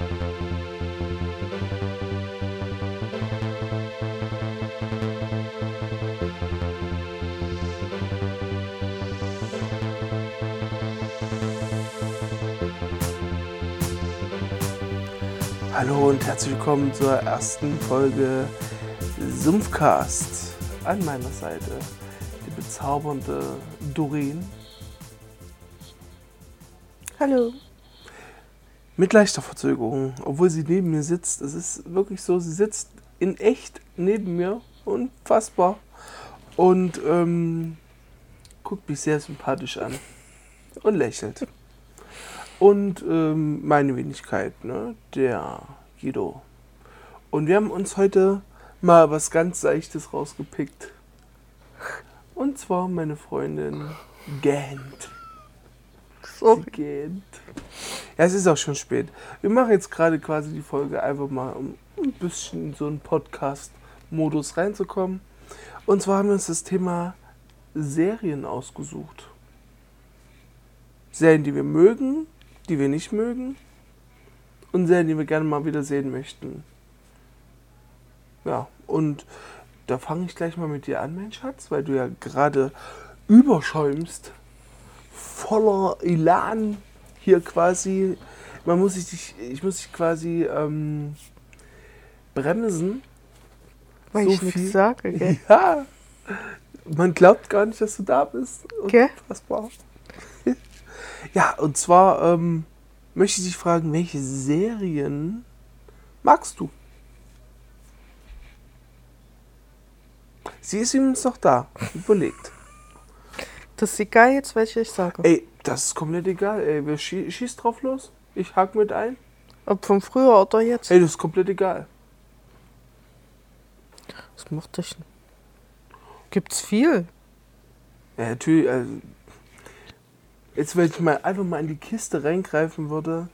Hallo und herzlich willkommen zur ersten Folge Sumpfcast. An meiner Seite die bezaubernde Doreen. Hallo. Mit leichter Verzögerung, obwohl sie neben mir sitzt. Es ist wirklich so, sie sitzt in echt neben mir. Unfassbar. Und ähm, guckt mich sehr sympathisch an. Und lächelt. Und ähm, meine Wenigkeit, ne? der Guido. Und wir haben uns heute mal was ganz Seichtes rausgepickt. Und zwar meine Freundin Gant. So. Gähnt. Ja, es ist auch schon spät. Wir machen jetzt gerade quasi die Folge einfach mal, um ein bisschen in so einen Podcast-Modus reinzukommen. Und zwar haben wir uns das Thema Serien ausgesucht. Serien, die wir mögen, die wir nicht mögen und Serien, die wir gerne mal wieder sehen möchten. Ja, und da fange ich gleich mal mit dir an, mein Schatz, weil du ja gerade überschäumst, voller Elan hier quasi. Man muss sich, ich muss dich quasi ähm, bremsen. Weil So ich viel? nichts sage, gell? Ja, man glaubt gar nicht, dass du da bist. Gell? Unfassbar. Ja, und zwar ähm, möchte ich dich fragen, welche Serien magst du? Sie ist übrigens noch da, überlegt. Das ist egal jetzt, welche ich sage. Ey, das ist komplett egal, ey. Wer schie schießt drauf los? Ich hack mit ein. Ob von früher oder jetzt. Ey, das ist komplett egal. Was macht das denn? Gibt's viel? Ja, natürlich. Also, jetzt, wenn ich mal einfach mal in die Kiste reingreifen würde,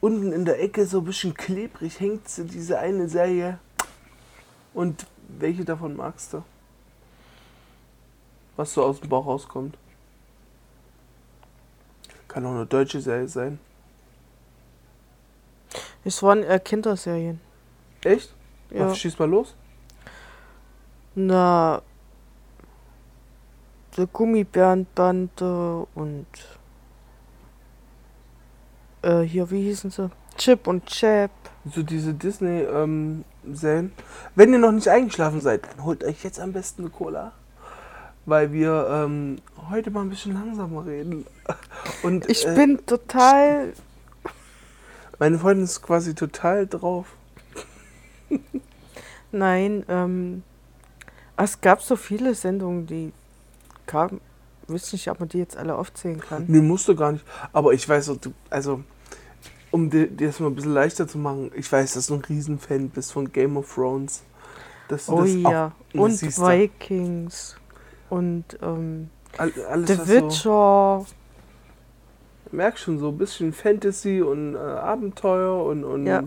unten in der Ecke so ein bisschen klebrig hängt diese eine Serie. Und welche davon magst du? Was so aus dem Bauch rauskommt. Kann auch eine deutsche Serie sein. Es waren eher Kinderserien. Echt? Ja. Ja. Schieß mal los. Na. Die Gummibärenbande und. Äh, hier, wie hießen sie? Chip und Chap. So diese Disney-Serien. Wenn ihr noch nicht eingeschlafen seid, dann holt euch jetzt am besten eine Cola. Weil wir ähm, heute mal ein bisschen langsamer reden. Und Ich äh, bin total. meine Freundin ist quasi total drauf. Nein, ähm. Es gab so viele Sendungen, die kamen. Ich weiß nicht, ob man die jetzt alle aufzählen kann. Nee, musst du gar nicht. Aber ich weiß, also, um dir das mal ein bisschen leichter zu machen, ich weiß, dass du ein Riesenfan bist von Game of Thrones. Oh ja. auch, Und. Vikings. Und ähm, All, alles, The was so, Witcher. merkst schon, so ein bisschen Fantasy und äh, Abenteuer und, und Ja.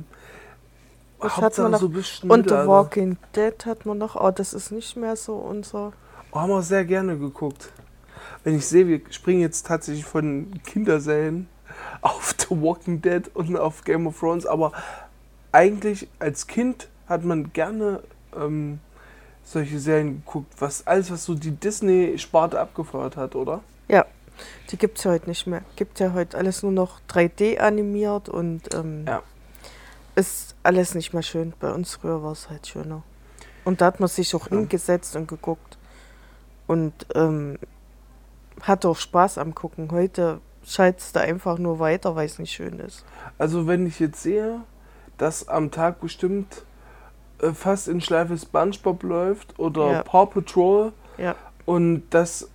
Das hat man noch- so Und The. Walking Dead hat man noch. Oh, das ist nicht mehr so unser. Oh, haben wir sehr gerne geguckt. Wenn ich sehe, wir springen jetzt tatsächlich von Kinderserien auf The Walking Dead und auf Game of Thrones, aber eigentlich als Kind hat man gerne ähm, solche Serien geguckt, was alles, was so die Disney-Sparte abgefeuert hat, oder? Ja, die gibt's ja heute nicht mehr. Gibt ja heute alles nur noch 3D animiert und ähm, Ja. ist alles nicht mehr schön. Bei uns früher war es halt schöner. Und da hat man sich auch Ja. hingesetzt und geguckt. Und ähm, hat auch Spaß am Gucken. Heute schaltest du einfach nur weiter, weil es nicht schön ist. Also wenn ich jetzt sehe, dass am Tag bestimmt äh, fast in Schleife SpongeBob läuft oder Ja. Paw Patrol Ja. und das,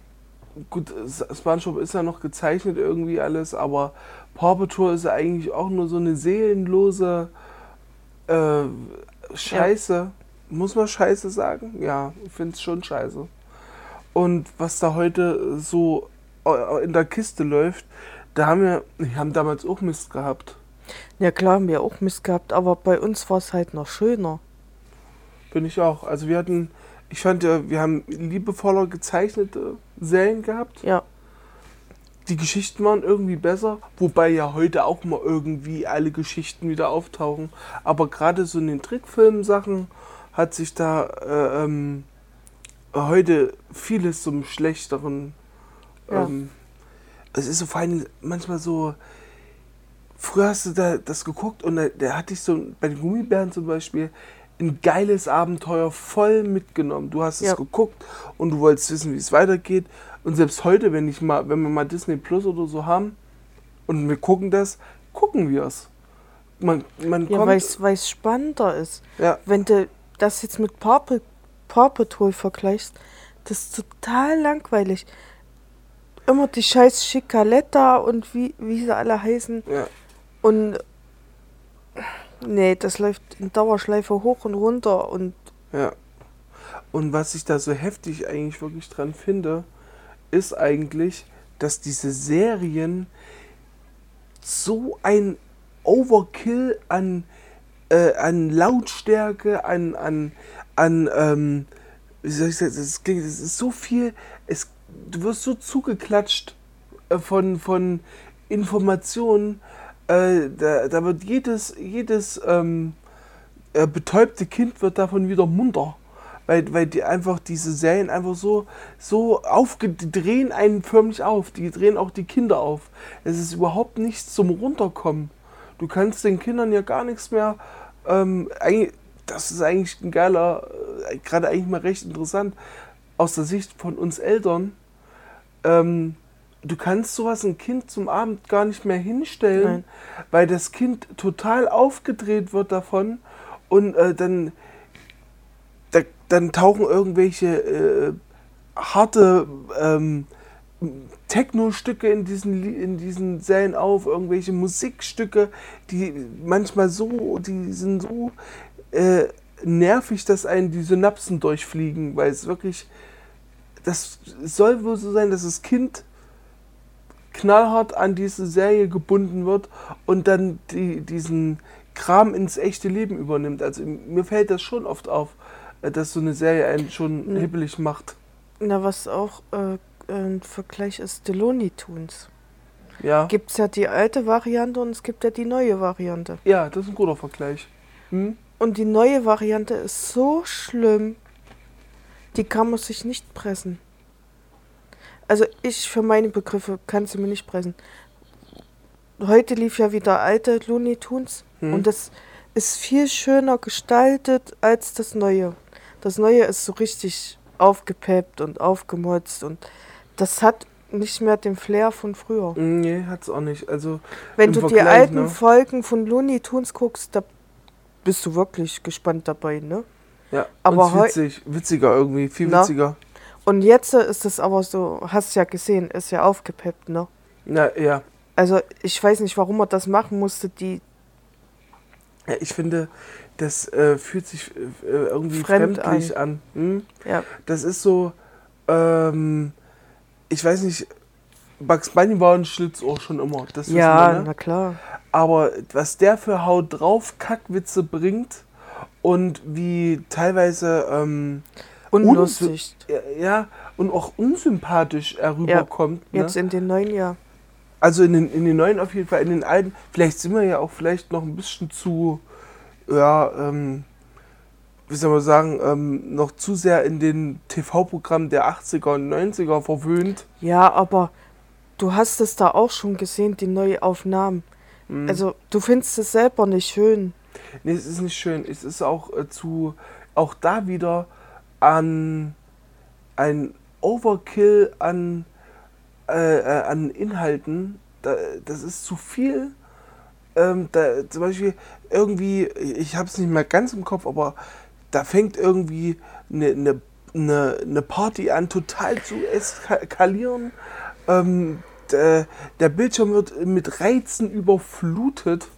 gut, SpongeBob ist ja noch gezeichnet irgendwie alles, aber Paw Patrol ist ja eigentlich auch nur so eine seelenlose äh, Scheiße. Muss man Scheiße sagen? Ja, ich finde es schon scheiße. Und was da heute so äh, in der Kiste läuft, da haben wir, wir haben damals auch Mist gehabt. Ja klar, haben wir auch Mist gehabt, aber bei uns war es halt noch schöner. Bin ich auch. Also wir hatten, ich fand ja, wir haben liebevoller gezeichnete Serien gehabt. Ja. die Geschichten waren irgendwie besser, wobei ja heute auch mal irgendwie alle Geschichten wieder auftauchen. Aber gerade so in den Trickfilm-Sachen hat sich da äh, ähm, heute vieles zum Schlechteren. Ja. Ähm, es ist so vor allem manchmal so. Früher hast du da das geguckt und da, der hat dich so bei den Gummibären zum Beispiel ein geiles Abenteuer voll mitgenommen. Du hast es Ja. geguckt und du wolltest wissen, wie es weitergeht. Und selbst heute, wenn ich mal, wenn wir mal Disney Plus oder so haben und wir gucken das, gucken wir es. Man, man Ja, kommt. weil es spannender ist. Ja, Wenn du das jetzt mit Paw, Paw Patrol vergleichst, das ist total langweilig. Immer die scheiß Schikaletta und wie, wie sie alle heißen. ja. Und nee, das läuft in Dauerschleife hoch und runter und Ja. Und was ich da so heftig eigentlich wirklich dran finde, ist eigentlich, dass diese Serien so ein Overkill an, äh, an Lautstärke, an, an, an ähm, wie soll ich sagen, das klingt, es ist so viel, es, du wirst so zugeklatscht äh, von, von Informationen, äh, da, da wird jedes, jedes ähm, äh, betäubte Kind wird davon wieder munter. Weil, weil die einfach diese Serien einfach so, so aufge drehen einen förmlich auf. Die drehen auch die Kinder auf. Es ist überhaupt nichts zum Runterkommen. Du kannst den Kindern ja gar nichts mehr. Ähm, das ist eigentlich ein geiler, äh, gerade eigentlich mal recht interessant aus der Sicht von uns Eltern. Ähm, du kannst sowas ein Kind zum Abend gar nicht mehr hinstellen, Nein. weil das Kind total aufgedreht wird davon und äh, dann, da, dann tauchen irgendwelche äh, harte ähm, Techno-Stücke in diesen, in diesen Serien auf, irgendwelche Musikstücke, die manchmal so, die sind so äh, nervig, dass einen die Synapsen durchfliegen, weil es wirklich, das soll wohl so sein, dass das Kind knallhart an diese Serie gebunden wird und dann die, diesen Kram ins echte Leben übernimmt. Also mir fällt das schon oft auf, äh, dass so eine Serie einen schon Mhm. hibbelig macht. na was auch äh, ein Vergleich ist, die Looney Tunes. Ja. Gibt es ja die alte Variante und es gibt ja die neue Variante. Ja, das ist ein guter Vergleich. Hm? Und die neue Variante ist so schlimm, die kann man sich nicht pressen. Also ich für meine Begriffe kann sie mir nicht pressen. Heute lief ja wieder alte Looney Tunes Hm. und das ist viel schöner gestaltet als das neue. Das neue ist so richtig aufgepeppt und aufgemotzt und das hat nicht mehr den Flair von früher. Nee, hat's auch nicht. Also, Wenn du die Vergleich, alten ne? Folgen von Looney Tunes guckst, da bist du wirklich gespannt dabei, ne? ja, Aber witzig, witziger irgendwie, viel Na? Und jetzt ist es aber so, hast ja gesehen, ist ja aufgepeppt, ne? Na, ja. Also ich weiß nicht, warum man das machen musste, die ja, ich finde, das äh, fühlt sich äh, irgendwie Fremd fremdlich an. Hm? ja, Das ist so, ähm, ich weiß nicht, Bugs Bunny war ein Schlitzohr schon immer. Das ja, wir, ne? na klar. Aber was der für Haut drauf Kackwitze bringt und wie teilweise ähm, Unlustig. ja und auch unsympathisch er rüberkommt. Ne? Jetzt in den neuen Jahr. Also in den, in den neuen auf jeden Fall, in den alten, vielleicht sind wir ja auch vielleicht noch ein bisschen zu, ja, ähm, wie soll man sagen, ähm, noch zu sehr in den TV-Programmen der 80er und 90er verwöhnt. Ja, aber du hast es da auch schon gesehen, die Neuaufnahmen. Mhm. Also du findest es selber nicht schön. Nee, es ist nicht schön. Es ist auch äh, zu, auch da wieder an ein Overkill an, äh, äh, an Inhalten. Da, das ist zu viel. Ähm, da, zum Beispiel irgendwie, ich habe es nicht mehr ganz im Kopf, aber da fängt irgendwie eine, eine, eine, eine Party an, total zu eskalieren. Ähm, der, der Bildschirm wird mit Reizen überflutet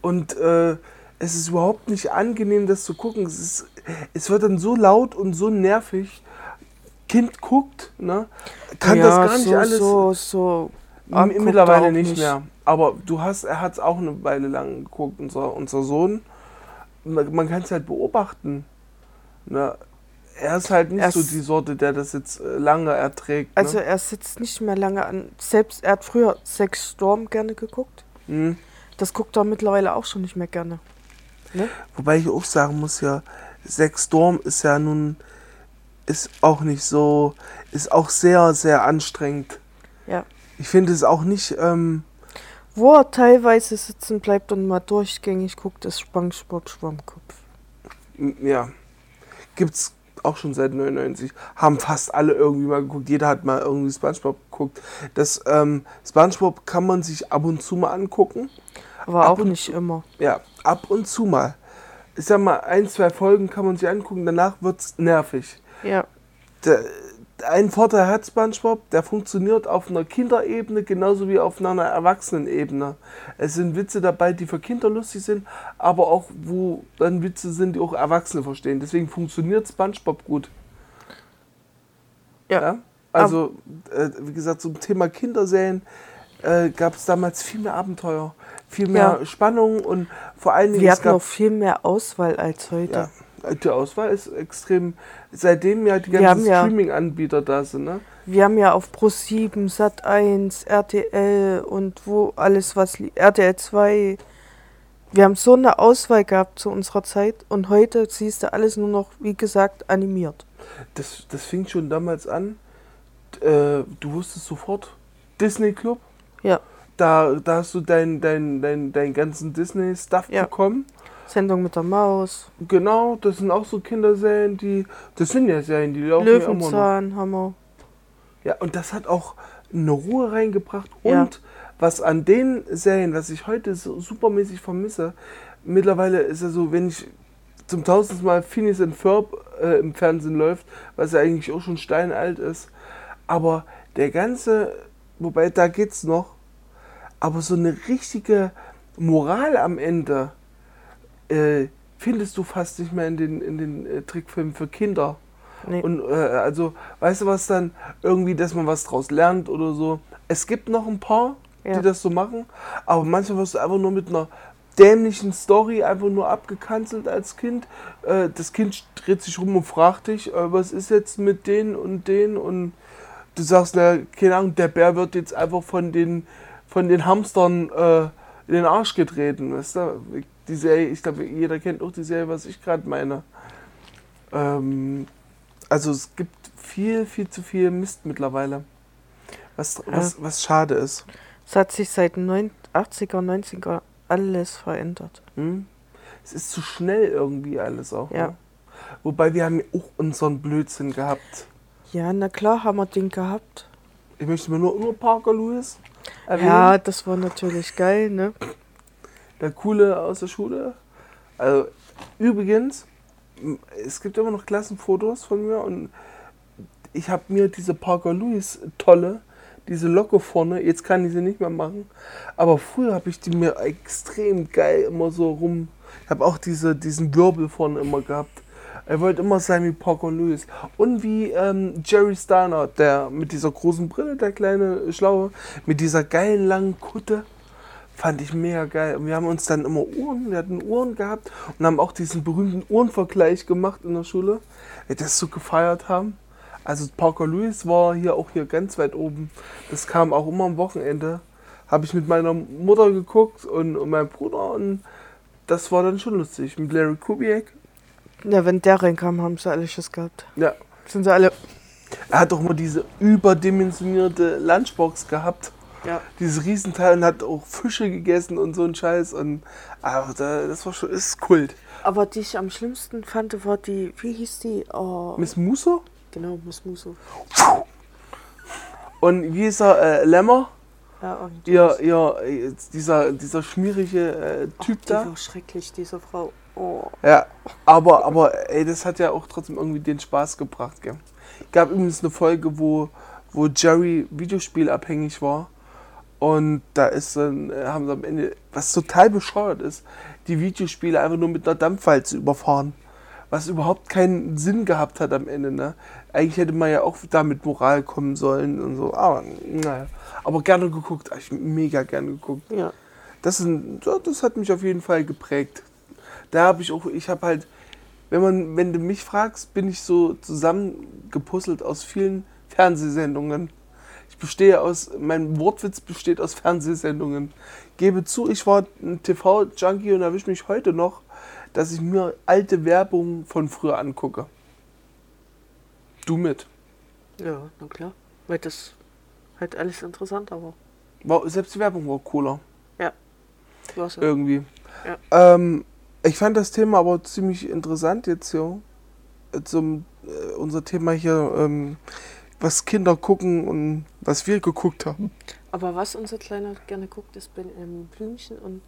und äh, es ist überhaupt nicht angenehm, das zu gucken. Es, ist, es wird dann so laut und so nervig. Kind guckt, ne? kann ja, das gar nicht so, alles. So, so. Er Mittlerweile auch nicht, mehr. Aber du hast, er hat es auch eine Weile lang geguckt, unser, unser Sohn. Man, man kann es halt beobachten. Ne? er ist halt nicht Er so die Sorte, der das jetzt äh, lange erträgt. Also ne? er sitzt nicht mehr lange an. Selbst er hat früher Sex Storm gerne geguckt. Mhm. Das guckt er mittlerweile auch schon nicht mehr gerne. Ne? Wobei ich auch sagen muss, ja, Sex Storm ist ja nun, ist auch nicht so, ist auch sehr, sehr anstrengend. Ja. Ich finde es auch nicht, ähm, Wo er teilweise sitzen bleibt und mal durchgängig guckt, ist Spongebob Schwammkopf. ja, gibt's auch schon seit 99. Haben fast alle irgendwie mal geguckt. Jeder hat mal irgendwie SpongeBob geguckt. Das ähm, SpongeBob kann man sich ab und zu mal angucken. Aber Ab auch nicht immer. Ja, ab und zu mal. Ich sag mal, ein, zwei Folgen kann man sich angucken, danach wird's nervig. Ja. der, ein Vorteil hat SpongeBob, der funktioniert auf einer Kinderebene genauso wie auf einer Erwachsenenebene. Es sind Witze dabei, die für Kinder lustig sind, aber auch wo dann Witze sind, die auch Erwachsene verstehen. Deswegen funktioniert SpongeBob gut. Ja. Also, äh, wie gesagt, zum Thema Kinderserien äh, gab es damals viel mehr Abenteuer, viel mehr Ja. Spannung und vor allen Dingen Wir hatten auch viel mehr Auswahl als heute. ja, die Auswahl ist extrem, seitdem ja die ganzen Streaming-Anbieter da sind, ne? Wir haben ja auf Pro7, Sat1, RTL und wo alles was RTL 2. Wir haben so eine Auswahl gehabt zu unserer Zeit und heute siehst du alles nur noch, wie gesagt, animiert. Das, das fing schon damals an. Äh, du wusstest sofort, Disney Club. Ja. Da, da hast du deinen dein, dein, dein ganzen Disney-Stuff Ja. bekommen. Sendung mit der Maus, Genau, das sind auch so Kinderserien, die. Das sind ja Serien, die laufen ja. Löwenzahn, Hammer. Ja, und das hat auch eine Ruhe reingebracht. Ja. Und was an den Serien, was ich heute so supermäßig vermisse, mittlerweile ist ja so, wenn ich zum tausendsten Mal Phineas and Ferb äh, im Fernsehen läuft, was ja eigentlich auch schon steinalt ist, aber der ganze, wobei da geht's noch, aber so eine richtige Moral am Ende äh, findest du fast nicht mehr in den, in den äh, Trickfilmen für Kinder. Nee. Und äh, also, weißt du was dann? Irgendwie, dass man was draus lernt oder so. Es gibt noch ein paar, Ja. die das so machen, aber manchmal wirst du einfach nur mit einer dämlichen Story einfach nur abgekanzelt als Kind. Äh, das Kind dreht sich rum und fragt dich, äh, was ist jetzt mit denen und denen und du sagst, na, keine Ahnung, der Bär wird jetzt einfach von den, von den Hamstern äh, in den Arsch getreten, weißt du? Die Serie, ich glaube, jeder kennt auch die Serie, was ich gerade meine. Ähm, also es gibt viel, viel zu viel Mist mittlerweile. Was, was, was schade ist. Es hat sich seit den neun- 80er, 90er alles verändert. Hm? Es ist zu schnell irgendwie alles auch. Ja. Ne? Wobei wir haben ja auch unseren Blödsinn gehabt. Ja, na klar haben wir den gehabt. Ich möchte mir nur, nur Parker Lewis erwähnen. Ja, das war natürlich geil, ne? Der Coole aus der Schule. Also übrigens, es gibt immer noch Klassenfotos von mir und ich habe mir diese Parker Lewis tolle, diese Locke vorne, jetzt kann ich sie nicht mehr machen, aber früher habe ich die mir extrem geil immer so rum. Ich habe auch diese, diesen Wirbel vorne immer gehabt. Er wollte immer sein wie Parker Lewis. Und wie ähm, Jerry Starner, der mit dieser großen Brille, der kleine Schlaue, mit dieser geilen langen Kutte. Fand ich mega geil. Und wir haben uns dann immer Uhren, wir hatten Uhren gehabt und haben auch diesen berühmten Uhrenvergleich gemacht in der Schule, weil wir das so gefeiert haben. Also Parker Lewis war hier auch hier ganz weit oben. Das kam auch immer am Wochenende. Habe ich mit meiner Mutter geguckt und, und meinem Bruder und das war dann schon lustig. Mit Larry Kubiak. Ja, wenn der reinkam, haben sie alle Schiss gehabt. Ja. Sind sie alle. Er hat doch immer diese überdimensionierte Lunchbox gehabt. Ja. Dieses Riesenteil und hat auch Fische gegessen und so ein Scheiß. Und ach, da- das war schon, ist Kult. Aber die ich am schlimmsten fand, war die, wie hieß die? Oh, Miss Musso? genau, Miss Muso. Und wie ist er? Äh, Lämmer? Ja, und Ihr, ihr, äh, dieser, dieser schmierige äh, Typ die da. war schrecklich, diese Frau. Oh. Ja, aber, aber ey, das hat ja auch trotzdem irgendwie den Spaß gebracht, gell? Gab übrigens eine Folge, wo, wo Jerry Videospielabhängig war. Und da ist dann, äh, haben sie am Ende, was total bescheuert ist, die Videospiele einfach nur mit einer Dampfwalze überfahren. Was überhaupt keinen Sinn gehabt hat am Ende, ne? Eigentlich hätte man ja auch da mit Moral kommen sollen und so. Aber, naja. Aber gerne geguckt, ich mega gerne geguckt. Wenn man, wenn du mich fragst, bin ich so zusammengepuzzelt aus vielen Fernsehsendungen. Ich bestehe aus, mein Wortwitz besteht aus Fernsehsendungen. Gebe zu, ich war ein TV-Junkie und erwische mich heute noch, dass ich mir alte Werbung von früher angucke. Du mit. Ja, na klar. Weil das halt alles interessanter war. War, selbst die Werbung war cooler. Was ja. Irgendwie. Ja. Ähm, ich fand das Thema aber ziemlich interessant jetzt hier. Zum, äh, unser Thema hier, ähm, was Kinder gucken und was wir geguckt haben. Aber was unser Kleiner gerne guckt, ist Benjamin Blümchen und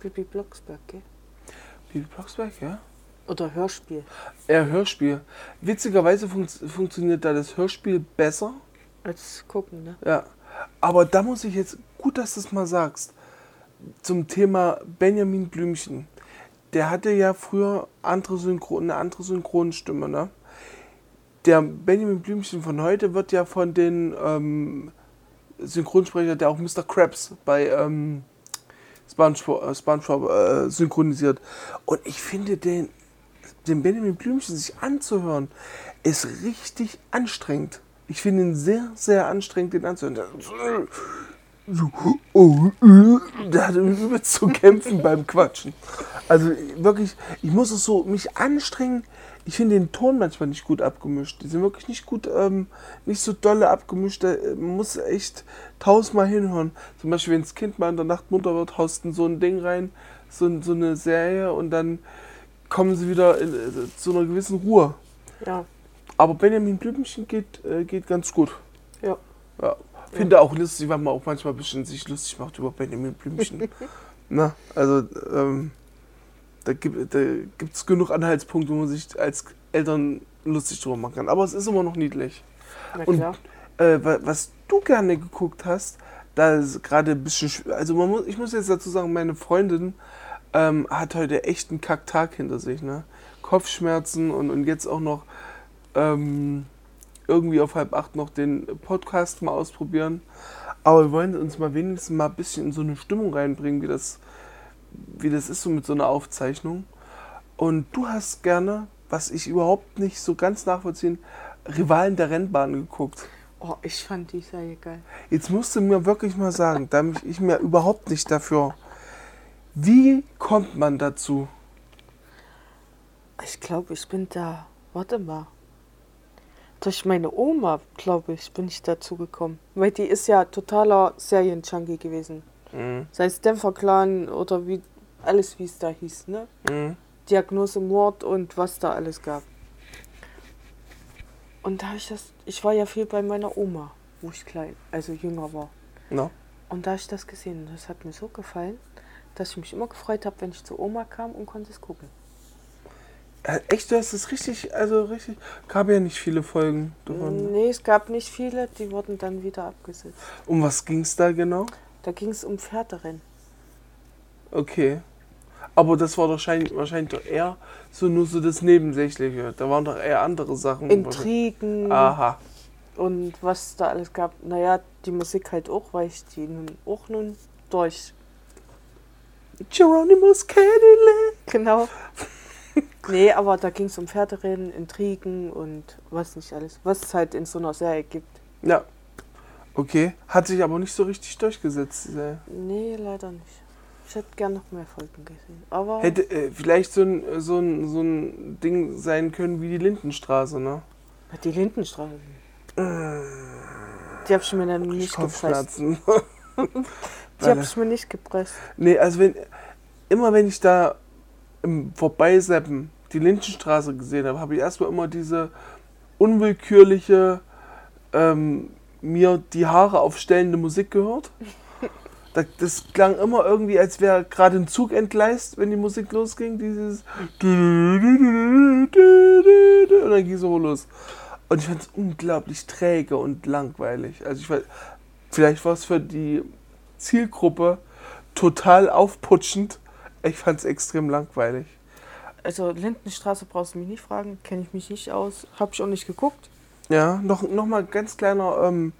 Bibi Blocksberg, gell? Bibi Blocksberg, ja? Oder Hörspiel. Ja, Hörspiel. Witzigerweise fun funktioniert da das Hörspiel besser. Als gucken, ne? Ja. Aber da muss ich jetzt, gut, dass du es mal sagst, zum Thema Benjamin Blümchen. Der hatte ja früher andere Synchron, eine andere Synchronstimme, ne? Der Benjamin Blümchen von heute wird ja von den ähm, Synchronsprecher, der auch Mr. Krabs bei ähm, SpongeBob, äh, SpongeBob äh, synchronisiert. Und ich finde den, den Benjamin Blümchen sich anzuhören, ist richtig anstrengend. Ich finde ihn sehr, sehr anstrengend, den anzuhören. So, oh, äh, der hat übelst zu kämpfen beim Quatschen. Also wirklich, ich muss es so mich anstrengen. Ich finde den Ton manchmal nicht gut abgemischt. Die sind wirklich nicht gut, ähm, nicht so dolle abgemischt. Da äh, man muss echt tausendmal hinhören. Zum Beispiel, wenn das Kind mal in der Nacht munter wird, haust du so ein Ding rein, so, so eine Serie und dann kommen sie wieder in, äh, zu einer gewissen Ruhe. Ja. Aber Benjamin Blümchen geht, äh, geht ganz gut. Ja. Ja. Finde auch lustig, weil man auch manchmal ein bisschen sich lustig macht über Benjamin Blümchen. Na, also ähm, da gibt es genug Anhaltspunkte, wo man sich als Eltern lustig drüber machen kann. Aber es ist immer noch niedlich. Und äh, wa- was du gerne geguckt hast, da ist gerade ein bisschen. Also muss, ich muss jetzt dazu sagen, meine Freundin ähm, hat heute echt einen Kacktag hinter sich. Ne? Kopfschmerzen und, und jetzt auch noch ähm, irgendwie auf halb acht noch den Podcast mal ausprobieren. Aber wir wollen uns mal wenigstens mal ein bisschen in so eine Stimmung reinbringen, wie das, wie das ist so mit so einer Aufzeichnung. Und du hast gerne, was ich überhaupt nicht so ganz nachvollziehen, Rivalen der Rennbahn geguckt. Oh, ich fand die Serie geil. Jetzt musst du mir wirklich mal sagen, da mich ich mir überhaupt nicht dafür. Wie kommt man dazu? Ich glaube, ich bin da. Warte mal. Durch meine Oma, glaube ich, bin ich dazu gekommen. Weil die ist ja totaler Serienjunkie gewesen. Mhm. Sei es Dämpfer Clan oder wie alles, wie es da hieß, ne? Mhm. Diagnose Mord und was da alles gab. Und da ich das, ich war ja viel bei meiner Oma, wo ich klein, also jünger war. No. Und da ich das gesehen, das hat mir so gefallen, dass ich mich immer gefreut habe, wenn ich zu Oma kam und konnte es gucken. Äh, Echt, du hast es richtig, also richtig. Gab ja nicht viele Folgen davon. Nee, es gab nicht viele, die wurden dann wieder abgesetzt. Um was ging es da genau? Da ging es um Pferderennen. Okay. Aber das war wahrscheinlich, wahrscheinlich doch eher so nur so das Nebensächliche. Da waren doch eher andere Sachen. Intrigen Aha. und was da alles gab. Naja, die Musik halt auch, weil ich die nun auch nun durch. Geronimus Cadillac. Genau. nee, aber da ging es um Pferderennen, Intrigen und was nicht alles. Was es halt in so einer Serie gibt. Ja. Okay. Hat sich aber nicht so richtig durchgesetzt. diese- Nee, leider nicht. Ich hätte gern noch mehr Folgen gesehen. Aber Hätte äh, vielleicht so ein, so, ein, so ein Ding sein können wie die Lindenstraße, ne? die Lindenstraße. Die hab ich mir dann nicht gepresst. Die hab ich mir nicht gepresst. Nee, also wenn immer wenn ich da im Vorbeiseppen die Lindenstraße gesehen habe, habe ich erstmal immer diese unwillkürliche ähm, mir die Haare aufstellende Musik gehört. Da- Das klang immer irgendwie, als wäre gerade ein Zug entgleist, wenn die Musik losging. Dieses und dann ging es so los. Und ich fand es unglaublich träge und langweilig. Also ich weiß, vielleicht war es für die Zielgruppe total aufputschend. Ich fand es extrem langweilig. Also Lindenstraße brauchst du mich nicht fragen, kenne ich mich nicht aus, hab ich auch nicht geguckt. Ja, noch, noch mal ganz kleiner ähm,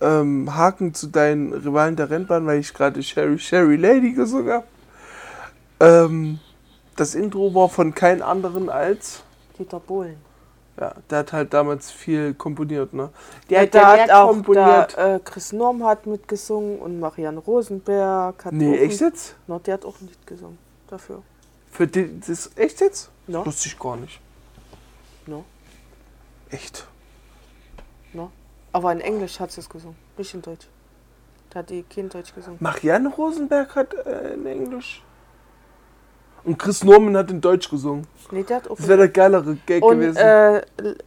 ähm, Haken zu deinen Rivalen der Rennbahn, weil ich gerade Sherry Sherry Lady gesungen habe. Ähm, das Intro war von keinem anderen als. Dieter Bohlen. Ja, der hat halt damals viel komponiert, ne? Der, hat da ja hat auch komponiert. Da, äh, Chris Norm hat mitgesungen und Marianne Rosenberg hat nee, echt jetzt? Na, der hat auch ein Lied gesungen dafür. Für die, das echt jetzt? Das wusste ich gar nicht. Ja. Echt? Ja. Aber in Englisch hat sie es gesungen, nicht in Deutsch. Da hat die kein Deutsch gesungen. Marianne Rosenberg hat äh, in Englisch. Und Chris Norman hat in Deutsch gesungen. Nee, der hat auch Das wäre der geilere Gag Und gewesen. äh,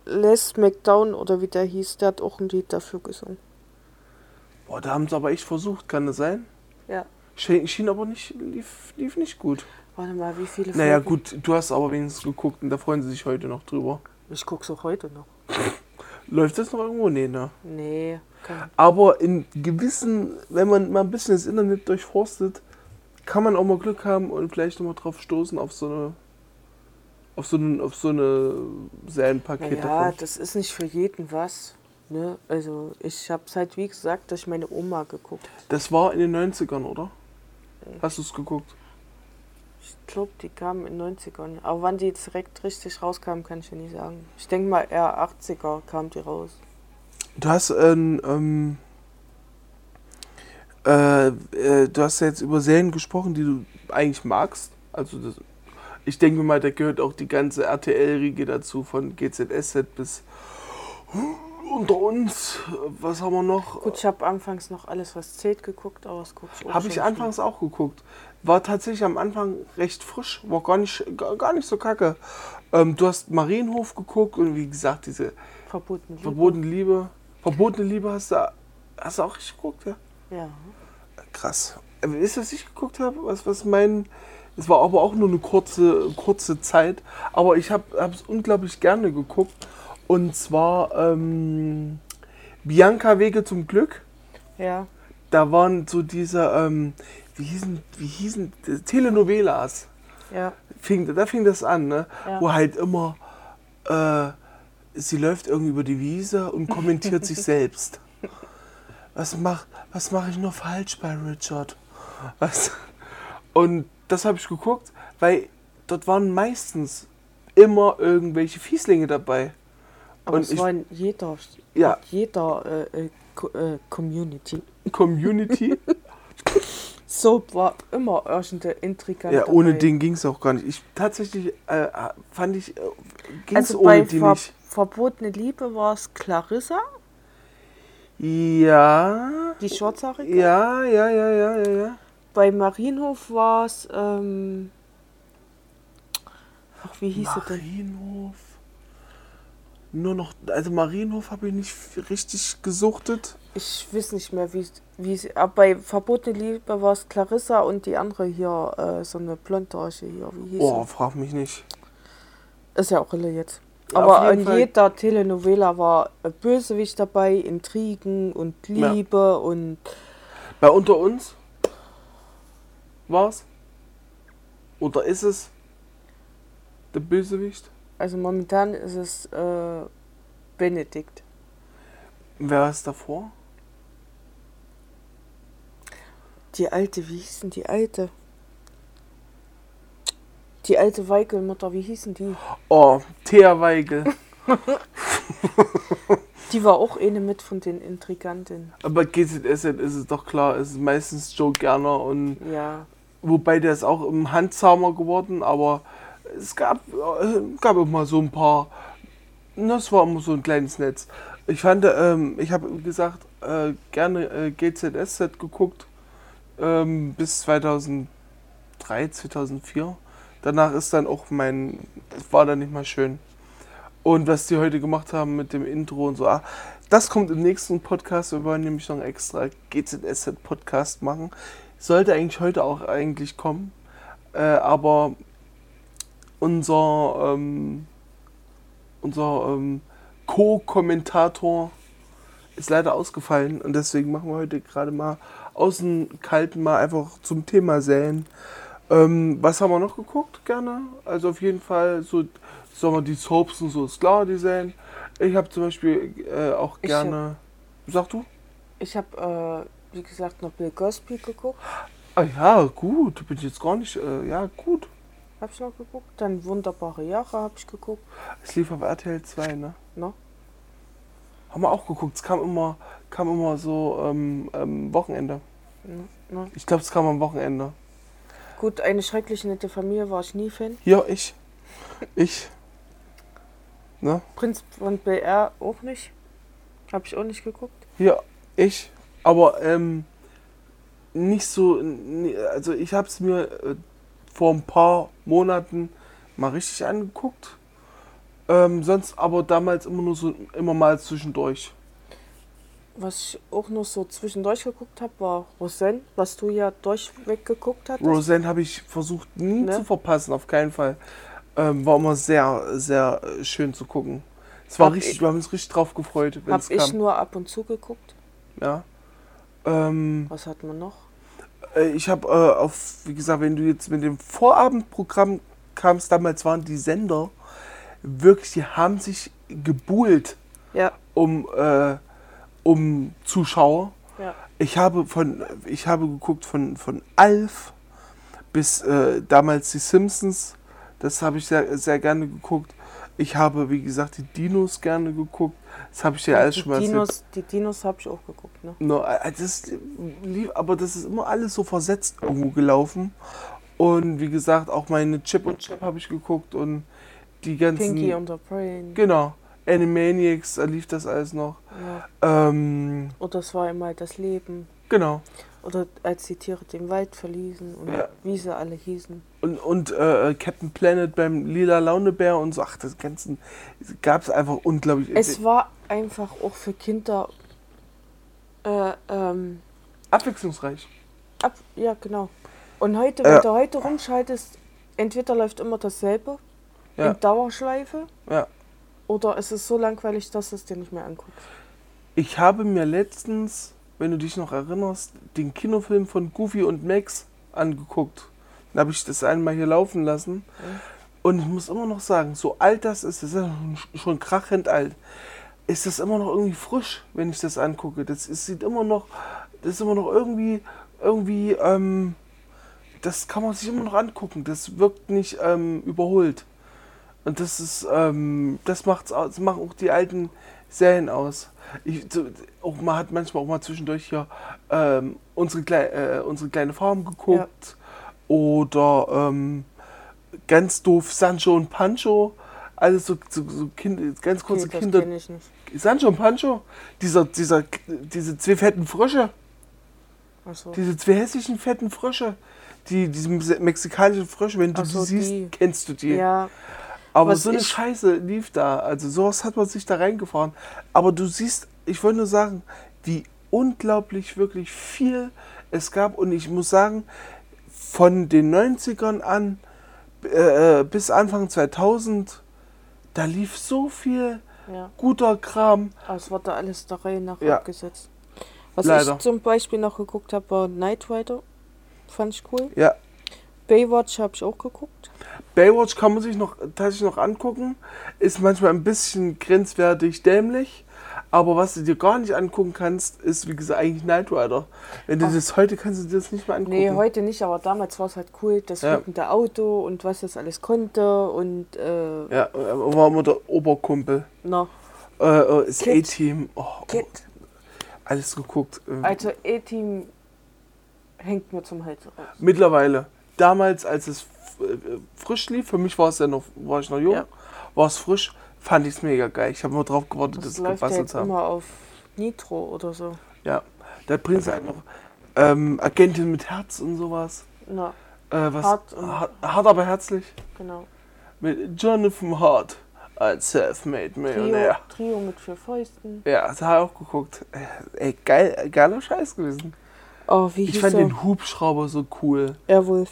Les McDown oder wie der hieß, der hat auch ein Lied dafür gesungen. Boah, da haben sie aber echt versucht, kann das sein? Ja. Schien, schien aber nicht, lief, lief nicht gut. Warte mal, wie viele Naja, Folgen? gut, du hast aber wenigstens geguckt und da freuen sie sich heute noch drüber. Ich guck's auch heute noch. Läuft das noch irgendwo? Nee, ne? Nee, kann. Aber in gewissen, wenn man mal ein bisschen das Internet durchforstet, kann man auch mal Glück haben und vielleicht noch mal drauf stoßen auf so eine auf so eine, auf so eine Serienpaket Ja, davon. das ist nicht für jeden was. Ne? Also ich hab's halt wie gesagt, dass ich meine Oma geguckt. Das war in den 90ern, oder? Hast du es geguckt? Ich glaube, die kamen in den 90ern. Aber wann die jetzt direkt richtig rauskamen, kann ich ja nicht sagen. Ich denke mal eher 80er kam die raus. Du hast ein, ähm, äh, äh, du hast ja jetzt über Serien gesprochen, die du eigentlich magst. Also das, ich denke mal, da gehört auch die ganze RTL-Riege dazu, von GZSZ bis unter uns. Was haben wir noch? Gut, ich habe anfangs noch alles, was zählt, geguckt, aber das gucke ich Habe ich anfangs auch geguckt. War tatsächlich am Anfang recht frisch, war gar nicht, gar, nicht so kacke. Ähm, du hast Marienhof geguckt und wie gesagt, diese viel. verboten. Liebe. verbotene Liebe. Verbotene Liebe hast du, hast du auch richtig geguckt, ja? Ja. Krass. Wisst ihr, was ich geguckt habe? Was, was mein. Es war aber auch nur eine kurze, kurze Zeit. Aber ich habe es unglaublich gerne geguckt. Und zwar ähm, Bianca Wege zum Glück. Ja. Da waren so diese, ähm, wie hießen, wie hießen, die Telenovelas. Ja. Fing, da fing das an, ne? Ja. Wo halt immer, äh, sie läuft irgendwie über die Wiese und kommentiert sich selbst. Was mach, was mache ich nur falsch bei Richard? Was? Und das habe ich geguckt, weil dort waren meistens immer irgendwelche Fieslinge dabei. Aber Und es ich- war in jeder, Ja. jeder äh, äh, äh, Community. Community. So war immer irgendein Intrigant ja, dabei. ohne den ging es auch gar nicht. Ich tatsächlich äh, fand ich, äh, ging es Also ohne bei die Ver nicht. Verbotene Liebe war es Clarissa, Ja. die Schwarzhaarige. Ja, ja, ja, ja, ja, ja. Bei Marienhof war es, ähm, ach, wie hieß sie denn? Marienhof. Nur noch, also Marienhof habe ich nicht richtig gesuchtet. Ich weiß nicht mehr, wie, wie sie, aber bei Verbotene Liebe war es Clarissa und die andere hier, äh, so eine Blondhaarige hier, wie hieß Oh, sie? frag mich nicht. Ist ja auch alle jetzt. Ja, Aber in Fall. jeder Telenovela war Bösewicht dabei, Intrigen und Ja. Liebe und Bei Unter uns war's? Oder ist es der Bösewicht? Also momentan ist es äh, Benedikt. Wer ist davor? Die alte, wie hieß denn die alte? Die alte Weigelmutter, wie hießen die? Oh, Thea Weigel. Die war auch eine mit von den Intriganten. Aber GZSZ ist es doch klar, es ist meistens Joe Gerner und Ja. wobei der ist auch im Handzahmer geworden, aber es gab, äh, gab immer so ein paar. Das war immer so ein kleines Netz. Ich fand, ähm, ich habe gesagt äh, gerne äh, GZSZ geguckt ähm, bis 2003, 2004. Danach ist dann auch mein, es war dann nicht mehr schön. Und was die heute gemacht haben mit dem Intro und so, ah, das kommt im nächsten Podcast. Wir wollen nämlich noch einen extra GZSZ-Podcast machen. Sollte eigentlich heute auch eigentlich kommen. Äh, aber unser, ähm, unser ähm, Co-Kommentator ist leider ausgefallen und deswegen machen wir heute gerade mal aus dem Kalten mal einfach zum Thema Säen. Ähm, was haben wir noch geguckt? Gerne. Also auf jeden Fall so, sagen wir, die Soaps und so ist klar, die Säen. Ich habe zum Beispiel äh, auch Ich gerne. Sag du? Ich habe, äh, wie gesagt, noch Bill Cosby geguckt. Ah ja, gut. Bin ich jetzt gar nicht. Äh, ja, gut. Hab ich noch geguckt. Dann Wunderbare Jahre habe ich geguckt. Es lief auf RTL 2, ne? Ne? Haben wir auch geguckt. Es kam immer, kam immer so ähm, ähm, Wochenende. Ne? Ne? Ich glaube, es kam am Wochenende. Gut, eine schreckliche nette Familie war ich nie Fan. Ja, ich. Ich. Ne? Prinz von BR auch nicht. Habe ich auch nicht geguckt. Ja, ich. Aber ähm, nicht so. Also ich habe es mir äh, vor ein paar Monaten mal richtig angeguckt. Ähm, sonst aber damals immer nur so immer mal zwischendurch. Was ich auch noch so zwischendurch geguckt habe, war Roseanne, was du ja durchweg geguckt hattest. Roseanne habe ich versucht nie Ne? zu verpassen, auf keinen Fall. Ähm, war immer sehr, sehr äh, schön zu gucken. Es war Hab richtig, ich- wir haben uns richtig drauf gefreut, wenn Hab es ich nur ab und zu geguckt. Ja. Ähm, Was hat man noch? Äh, Ich habe äh, auf, wie gesagt, wenn du jetzt mit dem Vorabendprogramm kamst, damals waren die Sender wirklich, die haben sich gebuhlt Ja, um, äh, um Zuschauer. ja. Ich habe von, ich habe geguckt von, von Alf bis äh, damals die Simpsons. Das habe ich sehr, sehr gerne geguckt. Ich habe, wie gesagt, die Dinos gerne geguckt. Das habe ich dir alles die schon mal erzählt. Dinos, die Dinos habe ich auch geguckt, ne? No, äh, das lief, aber das ist immer alles so versetzt irgendwo gelaufen. Und wie gesagt, auch meine Chip und Chap habe ich geguckt und die ganzen. Pinky und der Brain. Genau. Animaniacs, da lief das alles noch. Ja. Ähm, Oder es war immer das Leben. genau. Oder als die Tiere den Wald verließen und Ja. wie sie alle hießen. Und, und äh, Captain Planet beim Lila Launebär und so. Ach, das Ganze gab es einfach unglaublich. Es war einfach auch für Kinder äh, ähm, abwechslungsreich. ab, ja genau. Und heute, Ja. wenn du heute rumschaltest, entweder läuft immer dasselbe Ja. in Dauerschleife Ja. oder es ist so langweilig, dass du es dir nicht mehr anguckst. Ich habe mir letztens, wenn du dich noch erinnerst, den Kinofilm von Goofy und Max angeguckt. Dann habe ich das einmal hier laufen lassen. Und ich muss immer noch sagen, so alt das ist, das ist ja schon krachend alt, ist das immer noch irgendwie frisch, wenn ich das angucke. Das ist, sieht immer noch, das ist immer noch irgendwie, irgendwie, ähm, das kann man sich immer noch angucken. Das wirkt nicht ähm, überholt. Und das ist, ähm, das macht's aus, das machen auch die alten Serien aus. Ich, so, auch man hat manchmal auch mal zwischendurch hier ähm, unsere, Klei äh, unsere kleine Farm geguckt oder ähm, ganz doof Sancho und Pancho. Alles so, so, so kind, ganz kurze Okay, Kinder. Sancho und Pancho, dieser, dieser, diese zwei fetten Frösche, Achso. diese zwei hässlichen fetten Frösche, die, diese mexikanischen Frösche, wenn du so, die siehst, die. kennst du die. Ja, Aber so eine Scheiße lief da. Also sowas hat man sich da reingefahren. Aber du siehst, ich wollte nur sagen, wie unglaublich wirklich viel es gab. Und ich muss sagen, von den 90ern an äh, bis Anfang 2000, da lief so viel ja. guter Kram. Aber es wurde alles der Reihe nach Ja. abgesetzt. Was Leider. ich zum Beispiel noch geguckt habe, war Knight Rider. Fand ich cool. Ja, Baywatch habe ich auch geguckt. Baywatch kann man sich noch tatsächlich noch angucken. Ist manchmal ein bisschen grenzwertig dämlich. Aber was du dir gar nicht angucken kannst, ist wie gesagt eigentlich Knight Rider. Wenn du Ach. das heute kannst du dir das nicht mehr angucken. Nee, heute nicht, aber damals war es halt cool, das Ja. Auto und was das alles konnte und äh, Ja, äh, war immer der Oberkumpel. na, Äh, äh, das Kid. A-Team. Oh, oh, alles geguckt. Äh, Also E-Team hängt mir zum Hals raus. Mittlerweile. Damals, als es äh, frisch lief, für mich war es ja noch, war ich noch jung, Ja. war es frisch, fand ich es mega geil. Ich habe nur drauf gewartet, Das dass ja gebastelt jetzt haben. immer auf Nitro oder so. Ja, da bringt sie halt noch ähm, Agentin mit Herz und sowas. Na, Äh, was, Hart hart, hart, aber herzlich. genau. Mit Jonathan Hart als Self-Made Trio, Millionär. Trio mit vier Fäusten. Ja, das habe ich auch geguckt. Äh, Ey, geil, geiler Scheiß gewesen. Oh, wie Ich fand er? den Hubschrauber so cool. Airwolf.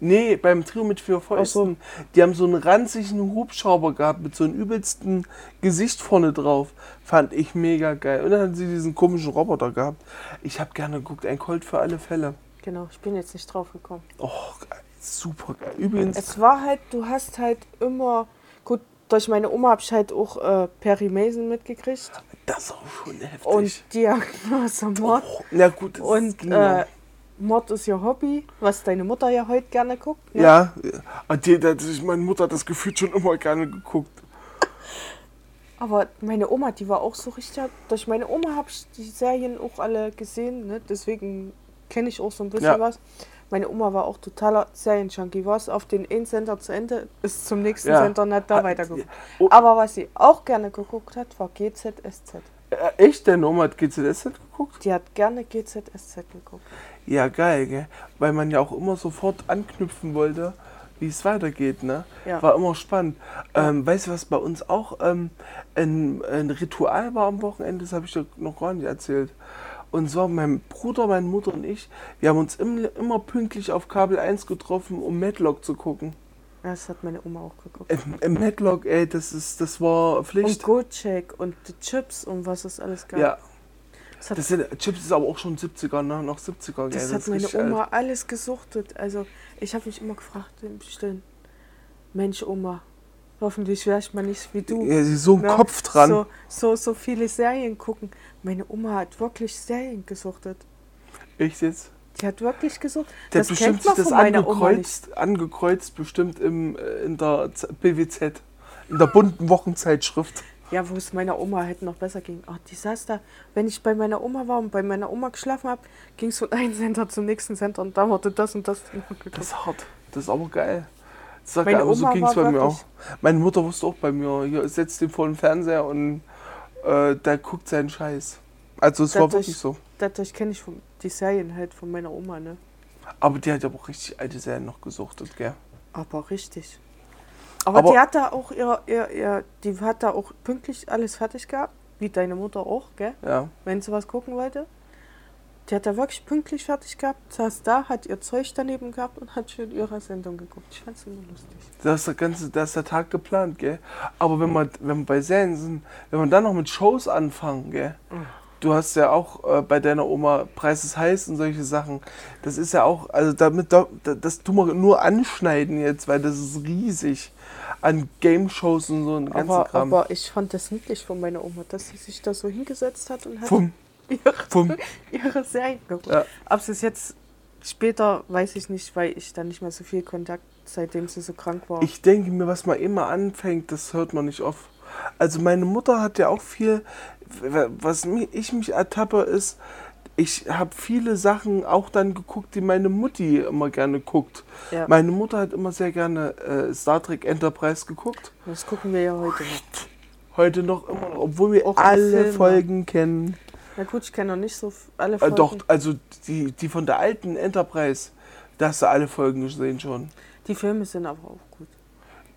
Nee, beim Trio mit vier Fäusten. Die haben so einen ranzigen Hubschrauber gehabt mit so einem übelsten Gesicht vorne drauf. Fand ich mega geil. Und dann hatten sie diesen komischen Roboter gehabt. Ich habe gerne geguckt, ein Colt für alle Fälle. Genau, ich bin jetzt nicht drauf gekommen. Oh, geil, super geil. Übrigens, Es war halt, du hast halt immer, gut, durch meine Oma habe ich halt auch äh, Perry Mason mitgekriegt. das ist auch schon heftig. Und Diagnose Mord. oh, na gut, das Und ging äh. Mord ist ihr Hobby, was deine Mutter ja heute gerne guckt. Ne? Ja, ja. Die, die, meine Mutter hat das gefühlt schon immer gerne geguckt. Aber meine Oma, die war auch so richtig. Durch meine Oma habe ich die Serien auch alle gesehen, ne? deswegen kenne ich auch so ein bisschen Ja. was. Meine Oma war auch totaler Serienjunkie. Was auf den einen Sender zu Ende ist zum nächsten Ja. Sender nicht da weitergeguckt. Oh. Aber was sie auch gerne geguckt hat, war GZSZ. Äh, echt? Deine Oma hat GZSZ geguckt? Die hat gerne GZSZ geguckt. Ja, geil, gell? Weil man ja auch immer sofort anknüpfen wollte, wie es weitergeht, ne? Ja. War immer spannend. Ähm, weißt du, was bei uns auch ähm, ein, ein Ritual war am Wochenende? Das habe ich dir noch gar nicht erzählt. Und zwar mein Bruder, meine Mutter und ich, wir haben uns im, immer pünktlich auf Kabel 1 getroffen, um Matlock zu gucken. Ja, Das hat meine Oma auch geguckt. Im, im Matlock, ey, das, ist, das war Und Pflicht. Gojek und die Chips und was es alles gab. ja, das das sind, Chips ist aber auch schon 70er, ne? Noch 70er, gell? das hat ist meine richtig alt. Oma alles gesuchtet. Also ich habe mich immer gefragt im Stillen, Mensch Oma, hoffentlich wäre ich mal nicht wie du. Ja, sie so ein ne? Kopf dran. So, so, so viele Serien gucken. Meine Oma hat wirklich Serien gesuchtet. Ich jetzt. Die hat wirklich gesucht. Der das hat kennt bestimmt man sich das von meiner Oma angekreuzt, angekreuzt, bestimmt im, äh, in der BWZ, in der bunten Wochenzeitschrift. Ja, wo es meiner Oma hätte noch besser ging. Ach, die saß da. Wenn ich bei meiner Oma war und bei meiner Oma geschlafen habe, ging es von einem Sender zum nächsten Sender und da wurde das und das. Das ist hart. Das ist aber geil. Das ist Meine geil, aber so ging es bei mir auch. Meine Mutter wusste auch bei mir, hier setzt den vor den Fernseher und äh, der guckt seinen Scheiß. Also es war wirklich so. Dadurch kenne ich von, die Serien halt von meiner Oma, ne? Aber die hat ja auch richtig alte Serien noch gesuchtet, gell? Aber richtig. Aber, Aber- die hat da auch ihr, ihr, ihr, die hat da auch pünktlich alles fertig gehabt, wie deine Mutter auch, gell? Ja. Wenn sie was gucken wollte. Die hat da wirklich pünktlich fertig gehabt, saß da, hat ihr Zeug daneben gehabt und hat schön ihre Sendung geguckt. Ich fand's immer lustig. Da ist der ganze, da ist der Tag geplant, gell? Aber wenn man, wenn wir bei Serien sind, wenn man dann noch mit Shows anfangen, gell? Du hast ja auch äh, bei deiner Oma Preis ist heiß und solche Sachen. Das ist ja auch, also damit, da- das tun wir nur anschneiden jetzt, weil das ist riesig an Game-Shows und so ein ganzen Aber, Kram. aber ich fand das niedlich von meiner Oma, dass sie sich da so hingesetzt hat und hat Pum, ihre, pum. ihre Serien geguckt. Ja. Ob sie es jetzt später, weiß ich nicht, weil ich da nicht mehr so viel Kontakt, seitdem sie so krank war. Ich denke mir, was man immer anfängt, das hört man nicht auf. Also meine Mutter hat ja auch viel, was ich mich ertappe, ist, ich habe viele Sachen auch dann geguckt, die meine Mutti immer gerne guckt. ja, Meine Mutter hat immer sehr gerne äh, Star Trek Enterprise geguckt. das gucken wir ja heute noch. Heute noch immer noch, obwohl wir Auch alle. Folgen kennen. Na gut, ich kenne noch nicht so alle Äh, Folgen. doch, also die, die von der alten Enterprise, da hast du alle Folgen gesehen schon. Die Filme sind aber auch gut.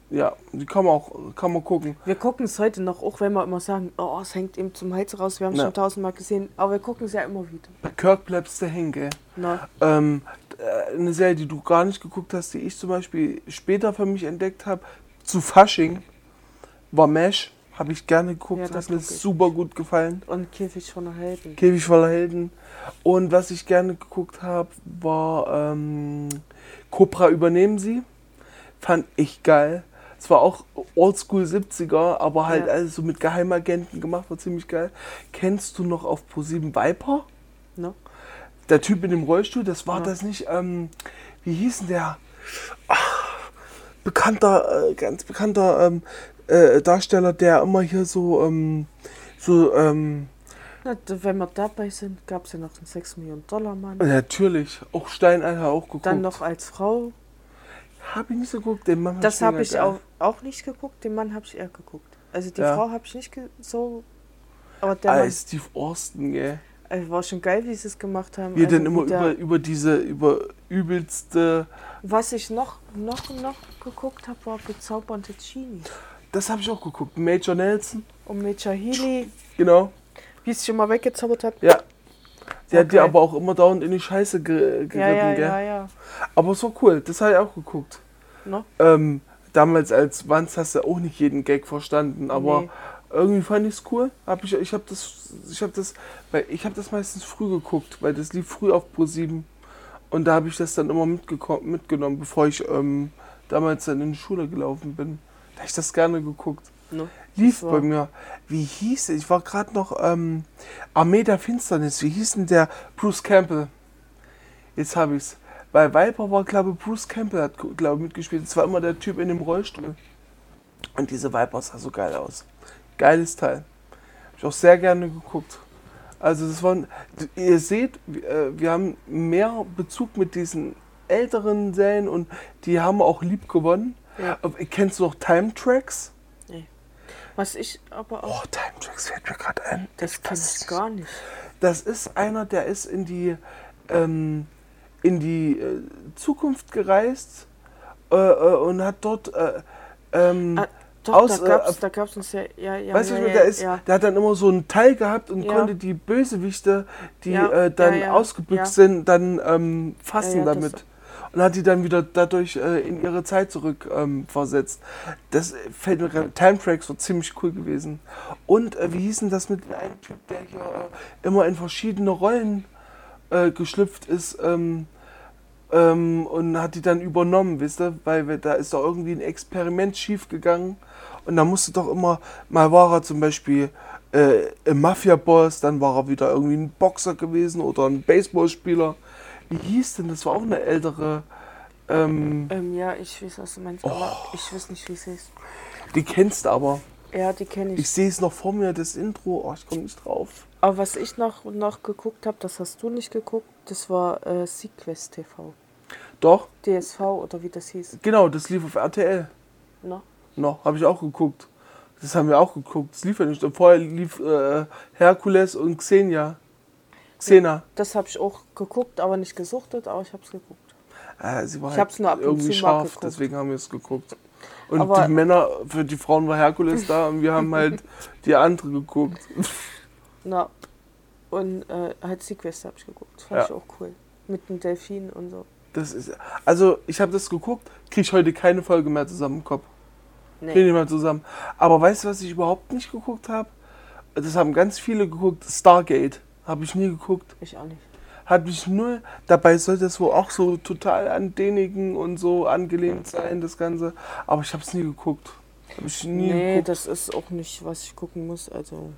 Ja, die kann man auch kann man gucken. Wir gucken es heute noch, auch wenn wir immer sagen, oh, es hängt ihm zum Hals raus, wir haben es Ja. schon tausendmal gesehen, aber wir gucken es ja immer wieder. Bei Kirk bleibst du hängen, gell? Na, Ähm, äh, eine Serie, die du gar nicht geguckt hast, die ich zum Beispiel später für mich entdeckt habe, zu Fasching, war Mesh. Habe ich gerne geguckt, Ja, das hat mir super gut gefallen. und Käfig von der Helden. Käfig voller Helden. Und was ich gerne geguckt habe, war ähm, Cobra übernehmen sie. Fand ich geil. Es war auch Oldschool 70er, aber halt Ja. alles so mit Geheimagenten gemacht, war ziemlich geil. Kennst du noch auf Pro7 Viper? Ne? Der Typ in dem Rollstuhl, das war Ja. das nicht, ähm, wie hieß denn der? Ach, bekannter, äh, ganz bekannter ähm, äh, Darsteller, der immer hier so, ähm, so, ähm, Na, wenn wir dabei sind, gab es ja noch den 6 Millionen Dollar Mann. natürlich, auch Steineier auch geguckt. Dann noch als Frau. Habe ich nicht so geguckt, den Mann hab Das habe ich auch, auch nicht geguckt, den Mann habe ich eher geguckt. Also die Ja. Frau habe ich nicht so. Aber der Mann, Als Steve Austin, gell. also war schon geil, wie sie es gemacht haben. Wie er also dann immer über, über diese, über übelste, Was ich noch, noch, noch geguckt habe, war bezaubernde Genie. das habe ich auch geguckt. Major Nelson, Und Major Healy, genau. wie es schon mal weggezaubert hat. Ja. Der hat die Okay. aber auch immer dauernd in die Scheiße ge geritten, Ja, ja, gell. ja, ja. Aber es war cool, das habe ich auch geguckt. Ne? Ähm, damals als Wanz hast du auch nicht jeden Gag verstanden, aber Nee. irgendwie fand ich es cool. Hab ich ich habe das, ich habe das, weil ich habe das meistens früh geguckt, weil das lief früh auf Pro 7 und da habe ich das dann immer mitgenommen, bevor ich ähm, damals dann in die Schule gelaufen bin. Da habe ich das gerne geguckt. Ne? Lief bei mir. Wie hieß es? Ich war gerade noch ähm, Armee der Finsternis. Wie hieß denn der Bruce Campbell? Jetzt habe ich's. Bei Viper war, glaube ich, Bruce Campbell hat, glaube mitgespielt. Das war immer der Typ in dem Rollstuhl. Und diese Viper sah so geil aus. Geiles Teil. Hab ich auch sehr gerne geguckt. Also das waren, ihr seht, wir wir haben mehr Bezug mit diesen älteren Serien und die haben auch lieb gewonnen. Ja. Kennst du noch Time Tracks? Was ich aber auch. Oh, Time Tracks fällt mir gerade ein. das kenn ich gar nicht. Das ist einer, der ist in die, ähm, in die äh, Zukunft gereist äh, äh, und hat dort. Äh, ähm, Ah, Doch, Aus, da äh, da gab's uns ja. ja, ja weißt ja, du, ja, der, ist, ja. der hat dann immer so einen Teil gehabt und Ja. konnte die Bösewichte, die Ja, dann ja, ja, ausgebüxt ja. sind, dann ähm, fassen Ja, ja, das- damit. Und hat die dann wieder dadurch äh, in ihre Zeit zurück ähm, versetzt. Das fällt mir gerade. Time Tracks war ziemlich cool gewesen. Und äh, wie hieß denn das mit einem Typ, der hier äh, immer in verschiedene Rollen äh, geschlüpft ist ähm, ähm, und hat die dann übernommen, wisst ihr? Weil wir, da ist doch irgendwie ein Experiment schief gegangen. Und da musste doch immer, mal war er zum Beispiel äh, ein Mafia-Boss, dann war er wieder irgendwie ein Boxer gewesen oder ein Baseballspieler. Wie hieß denn? Das war auch eine ältere. Ähm, Ähm, ja, ich weiß, was du meinst, aber ich weiß nicht, wie es ist. die kennst du aber. Ja, die kenne ich. Ich sehe es noch vor mir, das Intro. Oh, ich komme nicht drauf. Aber was ich noch, noch geguckt habe, das hast du nicht geguckt, das war äh, Sequest TV. Doch, DSV oder wie das hieß. genau, das lief auf RTL. Ne? Noch, habe ich auch geguckt. Das haben wir auch geguckt. Das lief ja nicht. Vorher lief äh, Herkules und Xenia. Xena. Das habe ich auch geguckt, aber nicht gesuchtet, aber ich habe es geguckt. Äh, sie war Ich hab's nur ab und irgendwie scharf, geguckt. deswegen haben wir es geguckt. Und Aber- die Männer, für die Frauen war Herkules da und wir haben halt die andere geguckt. Na, und äh, halt Sequest habe ich geguckt. Fand Ja. ich auch cool. Mit dem Delfin und so. Das ist, also ich habe das geguckt, kriege ich heute keine Folge mehr zusammen im Kopf. Kriege Nee. nicht mehr zusammen. Aber weißt du, was ich überhaupt nicht geguckt habe? Das haben ganz viele geguckt. Stargate habe ich nie geguckt. Ich auch nicht. Hat mich null. Dabei soll das wohl auch so total an denigen und so angelehnt sein, das Ganze. Aber ich habe es nie geguckt. Habe ich nie Nee, geguckt. das ist auch nicht, was ich gucken muss. Also,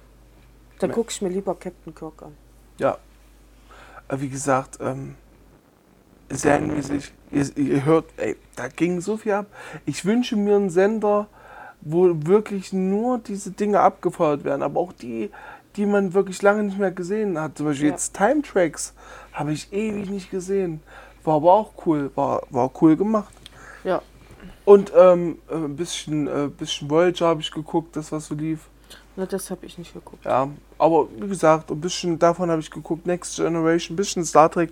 da Nee. gucke ich mir lieber Captain Kirk an. Ja. Aber wie gesagt, ähm, serienmäßig, ihr, ihr hört, ey, da ging so viel ab. Ich wünsche mir einen Sender, wo wirklich nur diese Dinge abgefeuert werden, aber auch die, die man wirklich lange nicht mehr gesehen hat. Zum Beispiel Ja. jetzt Time Tracks habe ich ewig nicht gesehen. War aber auch cool, war, war cool gemacht. Ja. Und ähm, äh, ein bisschen, äh, bisschen Voyager habe ich geguckt, das was so lief. Na, das habe ich nicht geguckt. Ja, aber wie gesagt, ein bisschen davon habe ich geguckt. Next Generation, ein bisschen Star Trek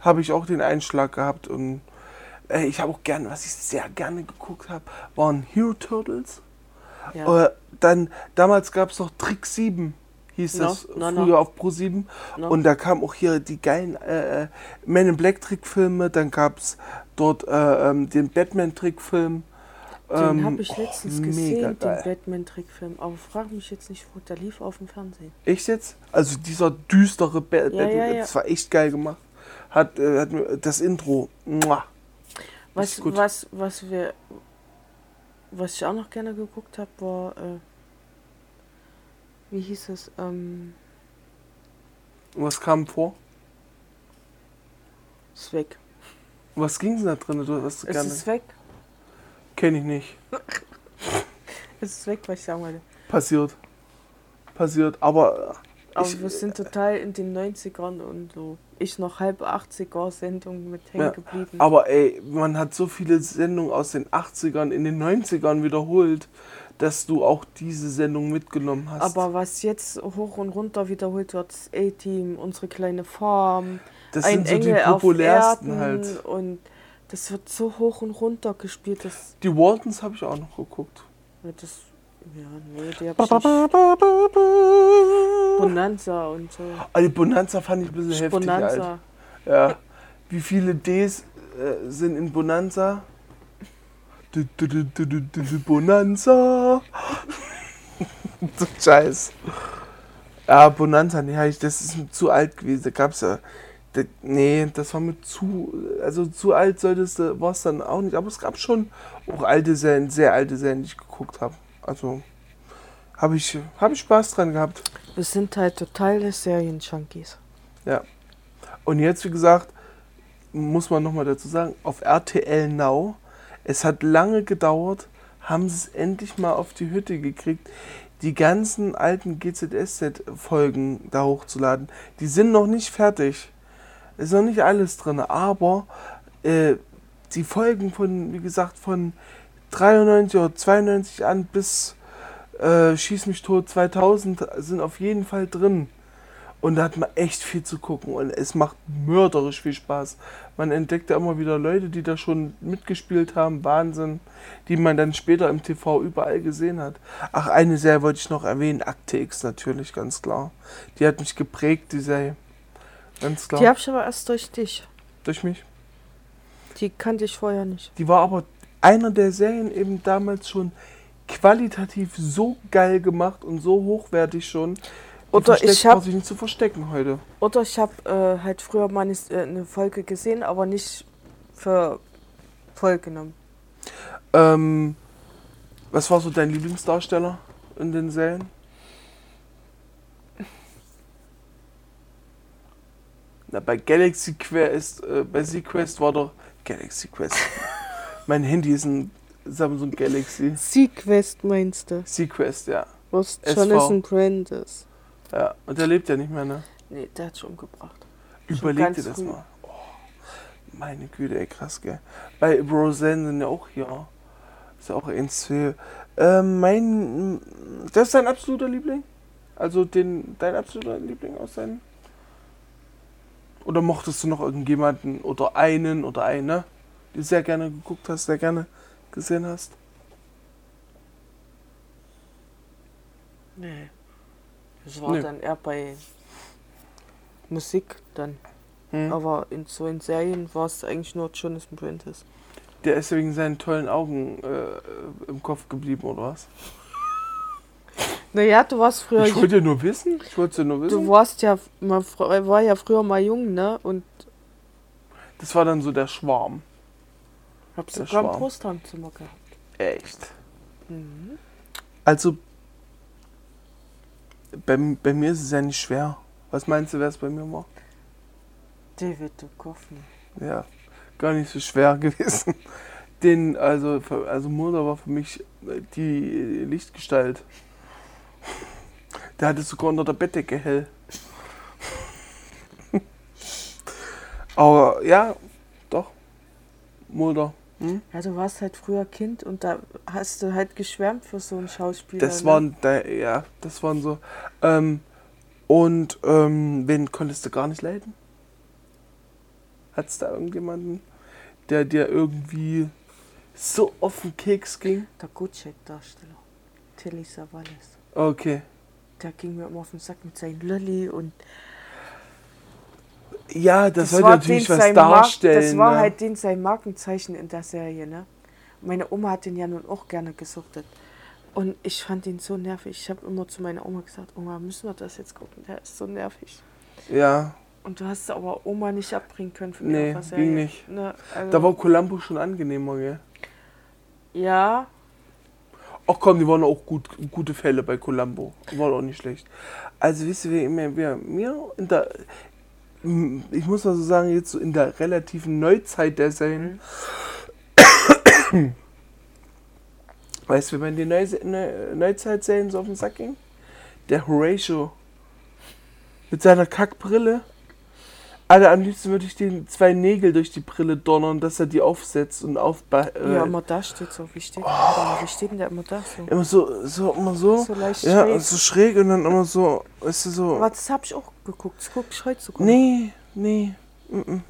habe ich auch den Einschlag gehabt. Und äh, ich habe auch gerne, was ich sehr gerne geguckt habe, waren Hero Turtles. Ja. Äh, dann, damals gab es noch Trick 7, hieß No, das no, no. früher auf Pro 7. No. Und da kamen auch hier die geilen äh, äh, Men in Black Trickfilme. Dann gab es dort äh, ähm, den Batman Trickfilm. Den Ähm, habe ich letztens oh, gesehen, den. Batman-Trickfilm. Aber frag mich jetzt nicht, wo der lief auf dem Fernsehen. Echt jetzt? Also dieser düstere Ba- Ja, Batman, ja, ja. das war echt geil gemacht. Hat, äh, hat das Intro. Muah. Was, was, was wir, was ich auch noch gerne geguckt habe, war, äh, wie hieß es, ähm, Was kam vor? ist weg. Was ging denn da drin? Du hast Es gerne. ist weg. Kenne ich nicht. Es ist weg, was ich sagen wollte. Passiert. Passiert. Aber Aber Ich- wir sind total in den 90ern und so. Ich noch halb 80er Sendung mit hängen Ja, geblieben. Aber ey, man hat so viele Sendungen aus den 80ern in den 90ern wiederholt, dass du auch diese Sendung mitgenommen hast. Aber was jetzt hoch und runter wiederholt wird, ist A-Team, unsere kleine Farm, das ein sind so die Engel auf populärsten halt. und das wird so hoch und runter gespielt, dass Die Waltons habe ich auch noch geguckt. das ja, nee, die hab ich nicht. Bonanza und so. Ah, die Bonanza fand ich ein bisschen heftig. Bonanza. Ja. Wie viele Ds äh, sind in Bonanza? Du, du, du, Bonanza. so Scheiß. Ja, Bonanza, nee, das ist zu alt gewesen. Da gab's ja. Nee, das war mir zu. Also zu alt solltest du, war es dann auch nicht. Aber es gab schon auch alte Serien, sehr alte Serien, die ich geguckt habe. Also habe ich, hab ich Spaß dran gehabt. Wir sind halt totale Serien-Junkies. Und jetzt, wie gesagt, muss man nochmal dazu sagen, auf RTL Now. Es hat lange gedauert, haben sie es endlich mal auf die Hütte gekriegt, die ganzen alten GZSZ-Folgen da hochzuladen. Die sind noch nicht fertig. Ist noch nicht alles drin, aber äh, die Folgen von, wie gesagt, von 93 oder 92 an bis äh, Schieß mich tot 2000 sind auf jeden Fall drin. Und da hat man echt viel zu gucken und es macht mörderisch viel Spaß. Man entdeckt ja immer wieder Leute, die da schon mitgespielt haben, Wahnsinn, die man dann später im TV überall gesehen hat. Ach, eine Serie wollte ich noch erwähnen, Akte X natürlich, ganz klar. Die hat mich geprägt, die Serie. Ganz klar. Die habe ich aber erst durch dich. Durch mich. Die kannte ich vorher nicht. Die war aber einer der Serien eben damals schon qualitativ so geil gemacht und so hochwertig schon. Oder ich hab- man sich nicht zu verstecken heute. Oder ich habe äh, halt früher mal eine, äh, eine Folge gesehen, aber nicht für voll genommen. Ähm, was war so dein Lieblingsdarsteller in den Serien? Na, bei Galaxy Quest, äh, bei Sequest war doch Galaxy Quest. mein Handy ist ein Samsung Galaxy. Sequest meinst du? Sequest, ja. Was. Jonathan Brand ist. Ja, und der lebt ja nicht mehr, ne? Nee, der hat schon umgebracht. Überleg dir das früh. mal. Oh, meine Güte, ey, krass, gell. Bei Roseanne sind ja auch hier. Ist ja auch eins für. Ähm, mein. Das ist dein absoluter Liebling? Also den, dein absoluter Liebling aus seinen. Oder mochtest du noch irgendjemanden oder einen oder eine, die sehr gerne geguckt hast, sehr gerne gesehen hast? Nee. Das war Nee. dann eher bei Musik dann. Hm? Aber in so in Serien war es eigentlich nur Jonathan Prentice. Der ist wegen seinen tollen Augen äh, im Kopf geblieben, oder was? Naja, du warst früher. Ich wollte ja nur wissen. Ich wollte ja nur wissen. Du warst ja mal, war ja früher mal jung, ne? Und Das war dann so der Schwarm. hab Der sogar ein Schwarm. Brustheimzimmer gehabt. Echt. Mhm. Also, bei, bei mir ist es ja nicht schwer. Was meinst du, wer es bei mir war? David Duchovny. Ja, gar nicht so schwer gewesen. Den, also, also Mutter war für mich äh, die Lichtgestalt. Der hatte sogar unter der Bettdecke hell. Aber ja, doch. Mulder. Hm? Ja, du warst halt früher Kind und da hast du halt geschwärmt für so einen Schauspieler. Das ne? waren, da, ja, das waren so. Ähm, und ähm, wen konntest du gar nicht leiden? Hattest da irgendjemanden, der dir irgendwie so auf den Keks ging? Der Gutscheck-Darsteller. Tilly Savalas. Okay. Der ging mir immer auf den Sack mit seinem Lolli und Ja, das, sollte war natürlich was darstellen. Das war ne? halt den sein Markenzeichen in der Serie, ne? Meine Oma hat den ja nun auch gerne gesuchtet. Und ich fand ihn so nervig. Ich habe immer zu meiner Oma gesagt, Oma, müssen wir das jetzt gucken? Der ist so nervig. Ja, Und du hast aber Oma nicht abbringen können von Nee, ihrer ging Serie. nicht. Ne? Also, da war Columbo schon angenehmer, gell? ja, Ach komm, die waren auch gut, gute Fälle bei Columbo. War auch nicht schlecht. Also wisst ihr, wer, wer, wer mir in der, ich muss mal so sagen, jetzt so in der relativen Neuzeit der Serien, weißt du, wenn man die Neu Neu Neuzeit-Serien so auf den Sack ging? Der Horatio mit seiner Kackbrille. Alter, am liebsten würde ich den zwei Nägel durch die Brille donnern, dass er die aufsetzt und aufba... Äh, ja, immer da steht so. Wie steht, oh. wie steht denn der immer da so? Immer so, so, immer so. So leicht ja, schräg. so schräg und dann immer so, weißt du, so. Aber das habe ich auch geguckt. Das gucke ich heute sogar. Nee, nee, mm, mm.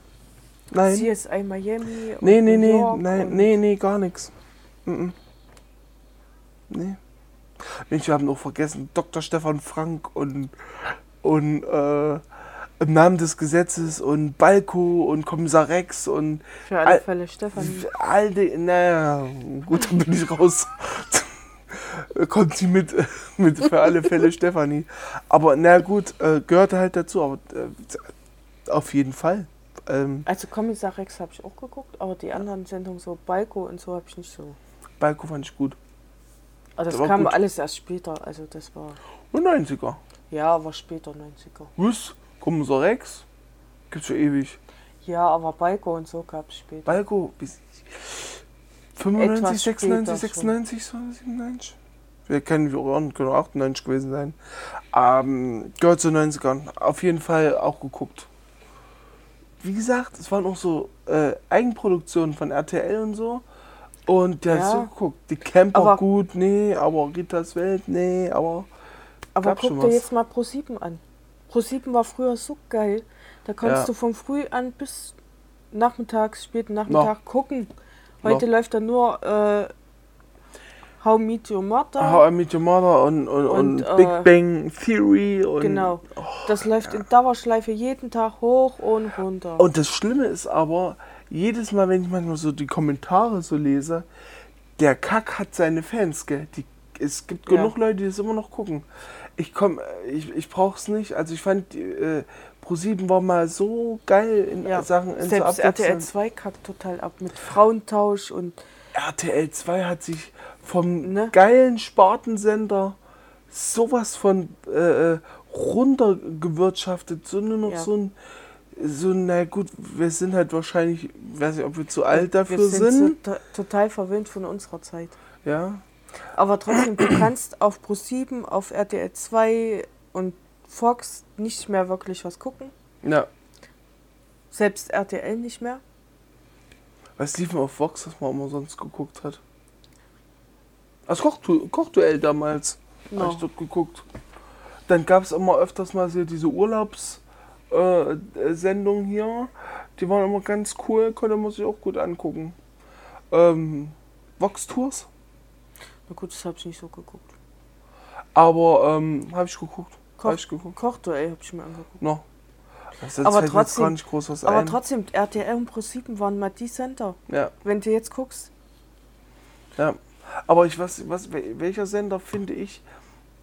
Nein. CSI Miami. Nee, nee, nee, nein, nee, nee, gar nichts. Mm, mm. Nee. Mensch, wir haben noch vergessen, Dr. Stefan Frank und, und äh, im Namen des Gesetzes und Balko und Kommissar Rex und Für alle Al- Fälle Stefanie. alte, naja, gut, dann bin ich raus. Kommt sie mit, mit für alle Fälle Stefanie. Aber na gut, äh, gehörte halt dazu, aber äh, auf jeden Fall. Ähm, Also Kommissar Rex habe ich auch geguckt, aber die anderen Sendungen so Balko und so habe ich nicht so. Balko fand ich gut. Also das war kam gut. alles erst später. Also das war Und 90er. ja, war später 90er. Was? Kommissar Rex? Gibt's schon ewig. Ja, aber Balko und so gab es später. Balko, bis 95, Etwas 96, später 96, so 97? Wir kennen wir auch, können auch 98 gewesen sein. Ähm, gehört zu 90ern. Auf jeden Fall auch geguckt. Wie gesagt, es waren auch so äh, Eigenproduktionen von RTL und so. Und der Ja. hat so geguckt. Die Camper Aber- gut, nee, aber Ritas Welt, nee, aber. Aber guck dir jetzt mal Pro7 an. Pro7 war früher so geil. Da konntest Ja. du von früh an bis nachmittags, späten Nachmittag gucken. Heute No. läuft da nur äh, How Meet Your Mother. How I Met Your Mother und, und, Und, und, äh, Big Bang Theory und. genau. Das läuft in Dauerschleife jeden Tag hoch und runter. Und das Schlimme ist aber, jedes Mal, wenn ich manchmal so die Kommentare so lese, der Kack hat seine Fans, gell? Die, es gibt Ja. genug Leute, die das immer noch gucken. Ich komm, ich, ich brauch's nicht. Also ich fand, äh, Pro7 war mal so geil in Ja. Sachen in so Selbst RTL Abwechslung. 2 kackt total ab mit Frauentausch und RTL 2 hat sich vom Ne? geilen Spartensender sowas von äh, äh, runtergewirtschaftet. So nur noch Ja. so ein, so, na gut, wir sind halt wahrscheinlich, ich weiß nicht, ob wir zu alt dafür wir sind. sind, so to total verwöhnt von unserer Zeit. Ja, Aber trotzdem, du kannst auf Pro7, auf RTL 2 und Fox nicht mehr wirklich was gucken. ja. Selbst RTL nicht mehr. Was lief denn auf Vox, was man immer sonst geguckt hat? Das Kochdu Kochduell damals. Habe No. ich dort geguckt. Dann gab es immer öfters mal diese Urlaubssendungen äh, Sendungen hier. Die waren immer ganz cool, konnte man sich auch gut angucken. Ähm, Vox Tours, Na gut, das habe ich nicht so geguckt. aber ähm, habe ich geguckt. Koch- Habe ich geguckt. Kochduell habe ich mir angeguckt. No. Das jetzt Aber jetzt trotzdem- gar nicht groß was Aber trotzdem, RTL und Pro7 waren mal die Center. Ja, Wenn du jetzt guckst, ja. Aber ich weiß, was, wel- welcher Sender finde ich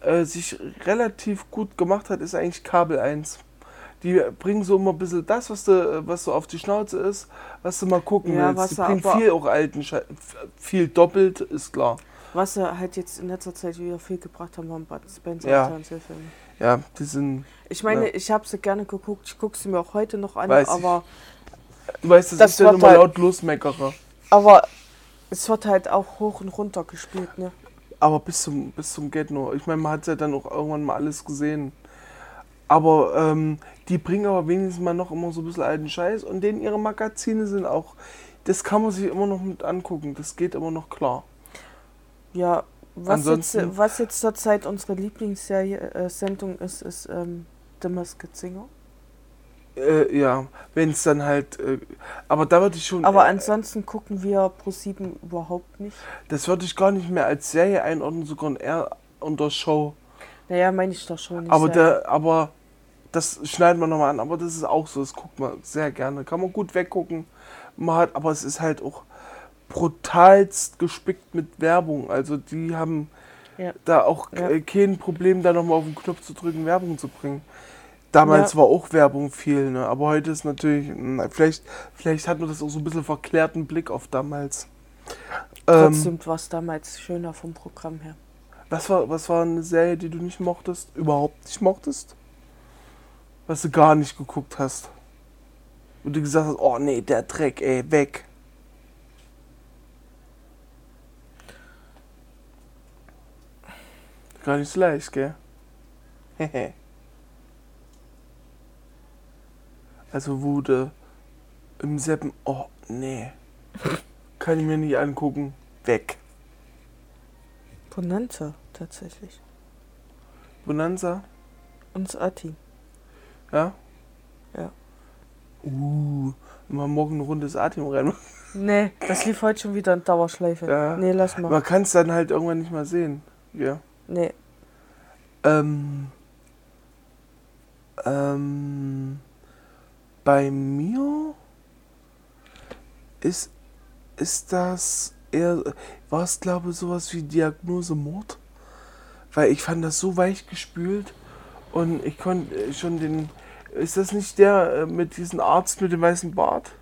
äh, sich relativ gut gemacht hat, ist eigentlich Kabel 1. Die bringen so immer ein bisschen das, was, du, was so auf die Schnauze ist, was du mal gucken Ja, willst. was Die bringen viel auch alten Schei viel doppelt, ist klar. Was sie halt jetzt in letzter Zeit wieder viel gebracht haben, waren Bud Spencer Ja. und Fernsehfilme. Ja, die sind. Ich meine, Ja. ich habe sie gerne geguckt, ich gucke sie mir auch heute noch an, Weiß ich. aber, Du weißt, dass Das ich dann wird immer halt- laut losmeckere. aber es wird halt auch hoch und runter gespielt, ne? Aber bis zum, bis zum Get No. Ich meine, man hat ja dann auch irgendwann mal alles gesehen. Aber ähm, die bringen aber wenigstens mal noch immer so ein bisschen alten Scheiß. Und denen ihre Magazine sind auch. Das kann man sich immer noch mit angucken. Das geht immer noch klar. Ja, was jetzt, was jetzt zurzeit unsere Lieblingsserie äh, Sendung ist, ist ähm, The Masked Singer. Äh, ja, wenn es dann halt. Äh, aber da würde ich schon. Aber äh, ansonsten gucken wir Pro7 überhaupt nicht. das würde ich gar nicht mehr als Serie einordnen, sogar eher unter Show. Naja, meine ich doch schon nicht. Aber, sehr. der, aber das schneiden wir nochmal an. Aber das ist auch so, das guckt man sehr gerne. Kann man gut weggucken. Man hat, aber es ist halt auch brutalst gespickt mit Werbung. Also die haben Ja. da auch Ja. äh, kein Problem, da nochmal auf den Knopf zu drücken, Werbung zu bringen. Damals Ja. war auch Werbung viel, ne? aber heute ist natürlich, na, vielleicht, vielleicht hat man das auch so ein bisschen verklärten Blick auf damals. Ähm, Trotzdem war es damals schöner vom Programm her. was, war, was war eine Serie, die du nicht mochtest? Überhaupt nicht mochtest? Was du gar nicht geguckt hast? Wo du gesagt hast, oh nee, der Dreck, ey, weg. Gar nicht so leicht, gell? Hehe. also du im Seppen, oh nee. Kann ich mir nicht angucken. Weg. Bonanza, tatsächlich. Bonanza? Und Ati. Ja? Ja. Uh, mal morgen eine Runde Atem rein. Nee, das lief heute schon wieder in Dauerschleife. Ja. Nee, lass mal. Man kann es dann halt irgendwann nicht mehr sehen. Ja. Nee. Ähm, ähm, bei mir ist, ist das eher, war es glaube ich sowas wie Diagnose Mord? Weil ich fand das so weich gespült und ich konnte äh, schon den, ist das nicht der äh, mit diesem Arzt mit dem weißen Bart?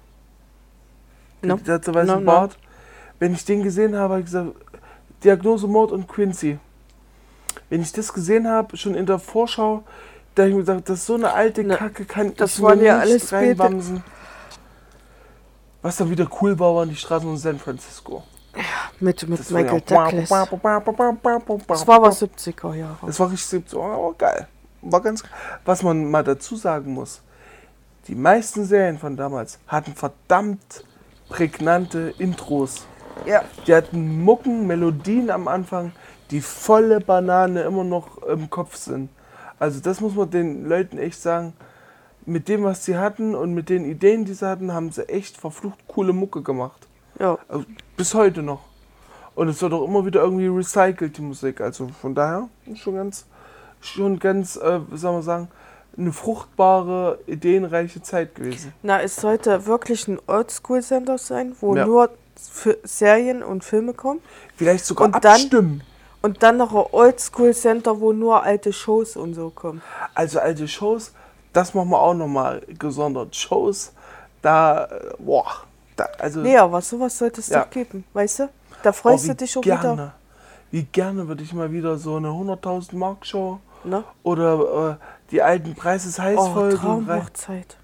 No. Der hat so weißen No, no. Bart. Wenn ich den gesehen habe, habe ich gesagt, Diagnose Mord und Quincy. Wenn ich das gesehen habe, schon in der Vorschau, da habe ich mir gedacht, das ist so eine alte Na, Kacke, kann das ich waren mir ja alles reinwamsen. Was dann wieder cool war, waren die Straßen von San Francisco. Mit, mit Das war Michael ja- Douglas. Das war aber 70er Jahre. Das war richtig 70, oh, geil. War ganz Was man mal dazu sagen muss, die meisten Serien von damals hatten verdammt prägnante Intros. Ja. Die hatten Mucken, Melodien am Anfang, die volle Banane immer noch im Kopf sind. Also das muss man den Leuten echt sagen. Mit dem, was sie hatten und mit den Ideen, die sie hatten, haben sie echt verflucht coole Mucke gemacht. Ja. Also bis heute noch. Und es wird auch immer wieder irgendwie recycelt, die Musik. Also von daher schon ganz, schon ganz, äh, wie soll man sagen, eine fruchtbare, ideenreiche Zeit gewesen. Na, es sollte wirklich ein Oldschool-Sender sein, wo Ja. nur Serien und Filme kommen. Vielleicht sogar Und dann- abstimmen. Und dann noch ein Oldschool-Center, wo nur alte Shows und so kommen. Also alte Shows, das machen wir auch nochmal gesondert. Shows, da, boah, da, also Nee, aber sowas sollte es Ja. doch geben, weißt du? Da oh, freust wie du dich auch gerne, wieder. wie gerne würde ich mal wieder so eine 100.000 Mark Show Ne? oder äh, die alten Preis ist heiß Oh, Traumhochzeit.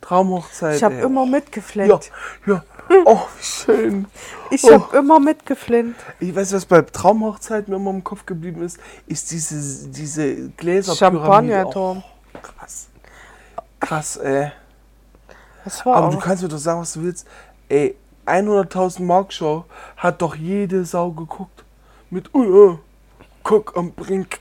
Traumhochzeit. Ich habe immer ja, mitgeflennt. ja. Oh, wie schön. Ich Oh. habe immer mitgeflennt. Ich weiß, was bei Traumhochzeit mir immer im Kopf geblieben ist, ist diese, diese Gläserpyramide. Champagnerturm. Oh, krass. Krass, ey. Das war Aber auch. du kannst mir doch sagen, was du willst. Ey, 100.000 Mark Show hat doch jede Sau geguckt. Mit, uh, uh, guck am Brink.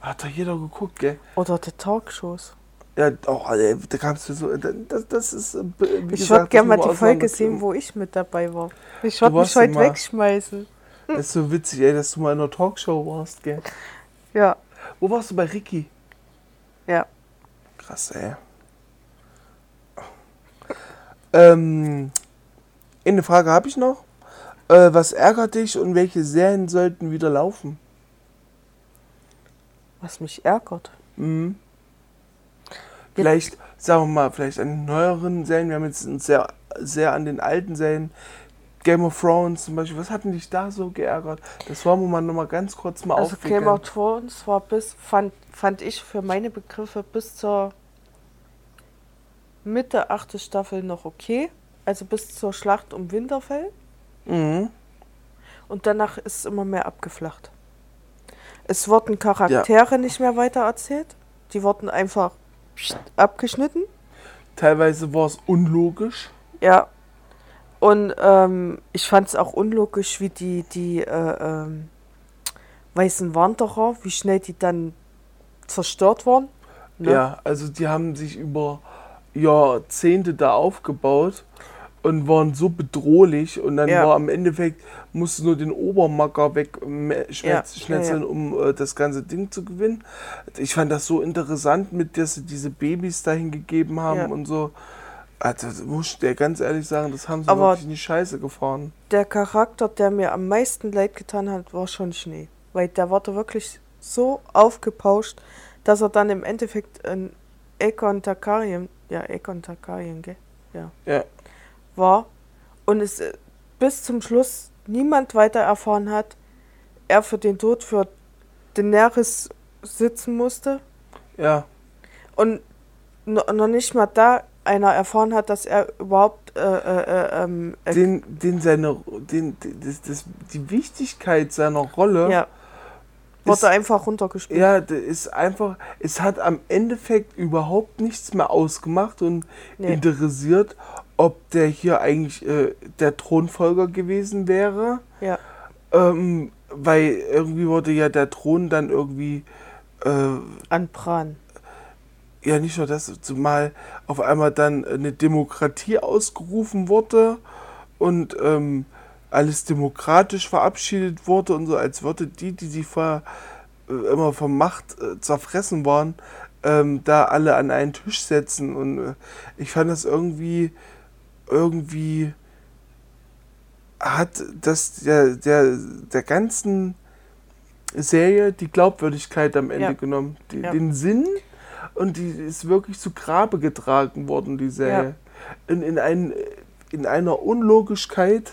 Hat doch jeder geguckt, gell? Oder die Talkshows. Ja, oh, ey, da kamst du so. Das, das ist. äh, Ich würde gerne mal die Folge sehen, wo ich mit dabei war. Ich würde mich heute immer- wegschmeißen. Das ist so witzig, ey, dass du mal in einer Talkshow warst, gell? Ja, Wo warst du bei Ricky? ja. Krass, ey. Ähm, eine Frage habe ich noch. Äh, was ärgert dich und welche Serien sollten wieder laufen? Was mich ärgert. Mhm. Vielleicht, sagen wir mal, vielleicht an den neueren Serien. Wir haben jetzt uns sehr, sehr an den alten Serien. Game of Thrones zum Beispiel. Was hat denn dich da so geärgert? Das wollen wir mal noch mal ganz kurz mal Also aufwickeln. Game of Thrones war bis, fand, fand ich für meine Begriffe bis zur Mitte achte Staffel noch okay. Also bis zur Schlacht um Winterfell. Mhm. Und danach ist es immer mehr abgeflacht. Es wurden Charaktere nicht mehr weiter erzählt. Die wurden einfach abgeschnitten. Teilweise war es unlogisch. Ja. Und ähm, ich fand es auch unlogisch, wie die, die äh, ähm, weißen Wanderer, wie schnell die dann zerstört waren. Ne? Ja, also die haben sich über Jahrzehnte da aufgebaut und waren so bedrohlich und dann Ja. war am Endeffekt, musste nur den Obermacker weg Ja, schmetzeln, ja, um äh, das ganze Ding zu gewinnen. Ich fand das so interessant, mit dass sie diese Babys dahin gegeben haben Ja. und so. Also muss ich dir ganz ehrlich sagen, das haben sie Aber- wirklich in die Scheiße gefahren. Der Charakter, der mir am meisten leid getan hat, war schon Schnee. Weil der war da wirklich so aufgepauscht, dass er dann im Endeffekt ein Aegon Targaryen, ja, Aegon Targaryen, gell? Ja. War und es äh, bis zum Schluss niemand weiter erfahren hat, er für den Tod für Daenerys sitzen musste Ja, und no- noch nicht mal da einer erfahren hat, dass er überhaupt äh, äh, äh, ähm, äh, den, den seine, den, das, das, die Wichtigkeit seiner Rolle ja, ist- wurde einfach runtergespielt. Ja, ist einfach, es hat am Endeffekt überhaupt nichts mehr ausgemacht und Nee. interessiert, ob der hier eigentlich äh, der Thronfolger gewesen wäre. Ja. Ähm, weil irgendwie wurde ja der Thron dann irgendwie, äh, An Bran. ja nicht nur das, zumal auf einmal dann eine Demokratie ausgerufen wurde und ähm, alles demokratisch verabschiedet wurde und so, als würde die, die sich vorher äh, immer von Macht äh, zerfressen waren, ähm, da alle an einen Tisch setzen. Und äh, ich fand das irgendwie, irgendwie hat das der, der, der ganzen Serie die Glaubwürdigkeit am Ende Ja. genommen. Die, Ja. Den Sinn und die ist wirklich zu Grabe getragen worden, die Serie. In, in, ein, in einer Unlogischkeit.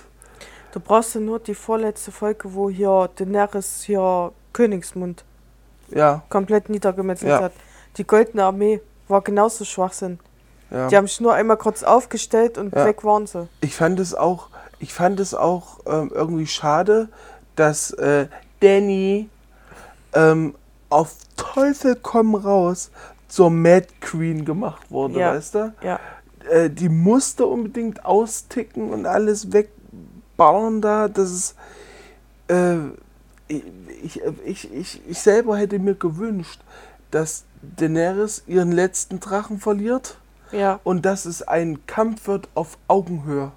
Du brauchst ja nur die vorletzte Folge, wo hier Daenerys hier Königsmund Ja, komplett niedergemetzelt Ja. hat. Die Goldene Armee war genauso Schwachsinn. Ja. Die haben sich nur einmal kurz aufgestellt und Ja. weg waren sie. Ich fand es auch, ich fand es auch ähm, irgendwie schade, dass äh, Danny ähm, auf Teufel komm raus zur Mad Queen gemacht wurde, Ja. weißt du? Ja. Äh, die musste unbedingt austicken und alles wegballern da. Das ist. Äh, ich, ich, ich, ich selber hätte mir gewünscht, dass Daenerys ihren letzten Drachen verliert Ja. und dass es ein Kampf wird auf Augenhöhe.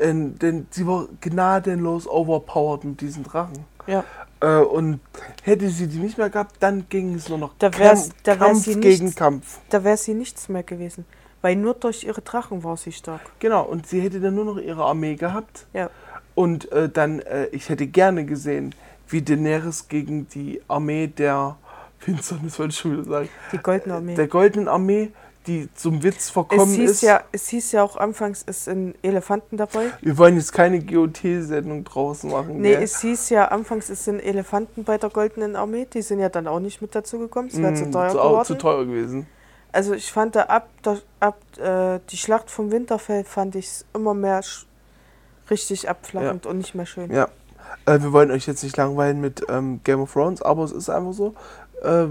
Ähm, denn sie war gnadenlos overpowered mit diesen Drachen. Ja. Äh, und hätte sie die nicht mehr gehabt, dann ging es nur noch Da wär's- Kampf, da wär Kampf sie gegen nichts- Kampf. Da wäre sie nichts mehr gewesen. Weil nur durch ihre Drachen war sie stark. Genau, und sie hätte dann nur noch ihre Armee gehabt. Ja. Und äh, dann, äh, ich hätte gerne gesehen, wie Daenerys gegen die Armee der Finsternis, wollte ich schon wieder sagen, Die Goldene Armee. der Goldenen Armee, die zum Witz es, verkommen hieß ist. ja, es hieß ja auch anfangs, es sind Elefanten dabei. Wir wollen jetzt keine GOT-Sendung draußen machen. Nee, gell? es hieß ja anfangs, es sind Elefanten bei der Goldenen Armee. Die sind ja dann auch nicht mit dazu gekommen. Es wäre zu Mm, teuer zu, geworden. zu teuer gewesen. Also ich fand da ab, der, ab äh, die Schlacht vom Winterfell fand ich immer mehr richtig abflachend und nicht mehr schön. Ja. Äh, wir wollen euch jetzt nicht langweilen mit ähm, Game of Thrones, aber es ist einfach so. Äh,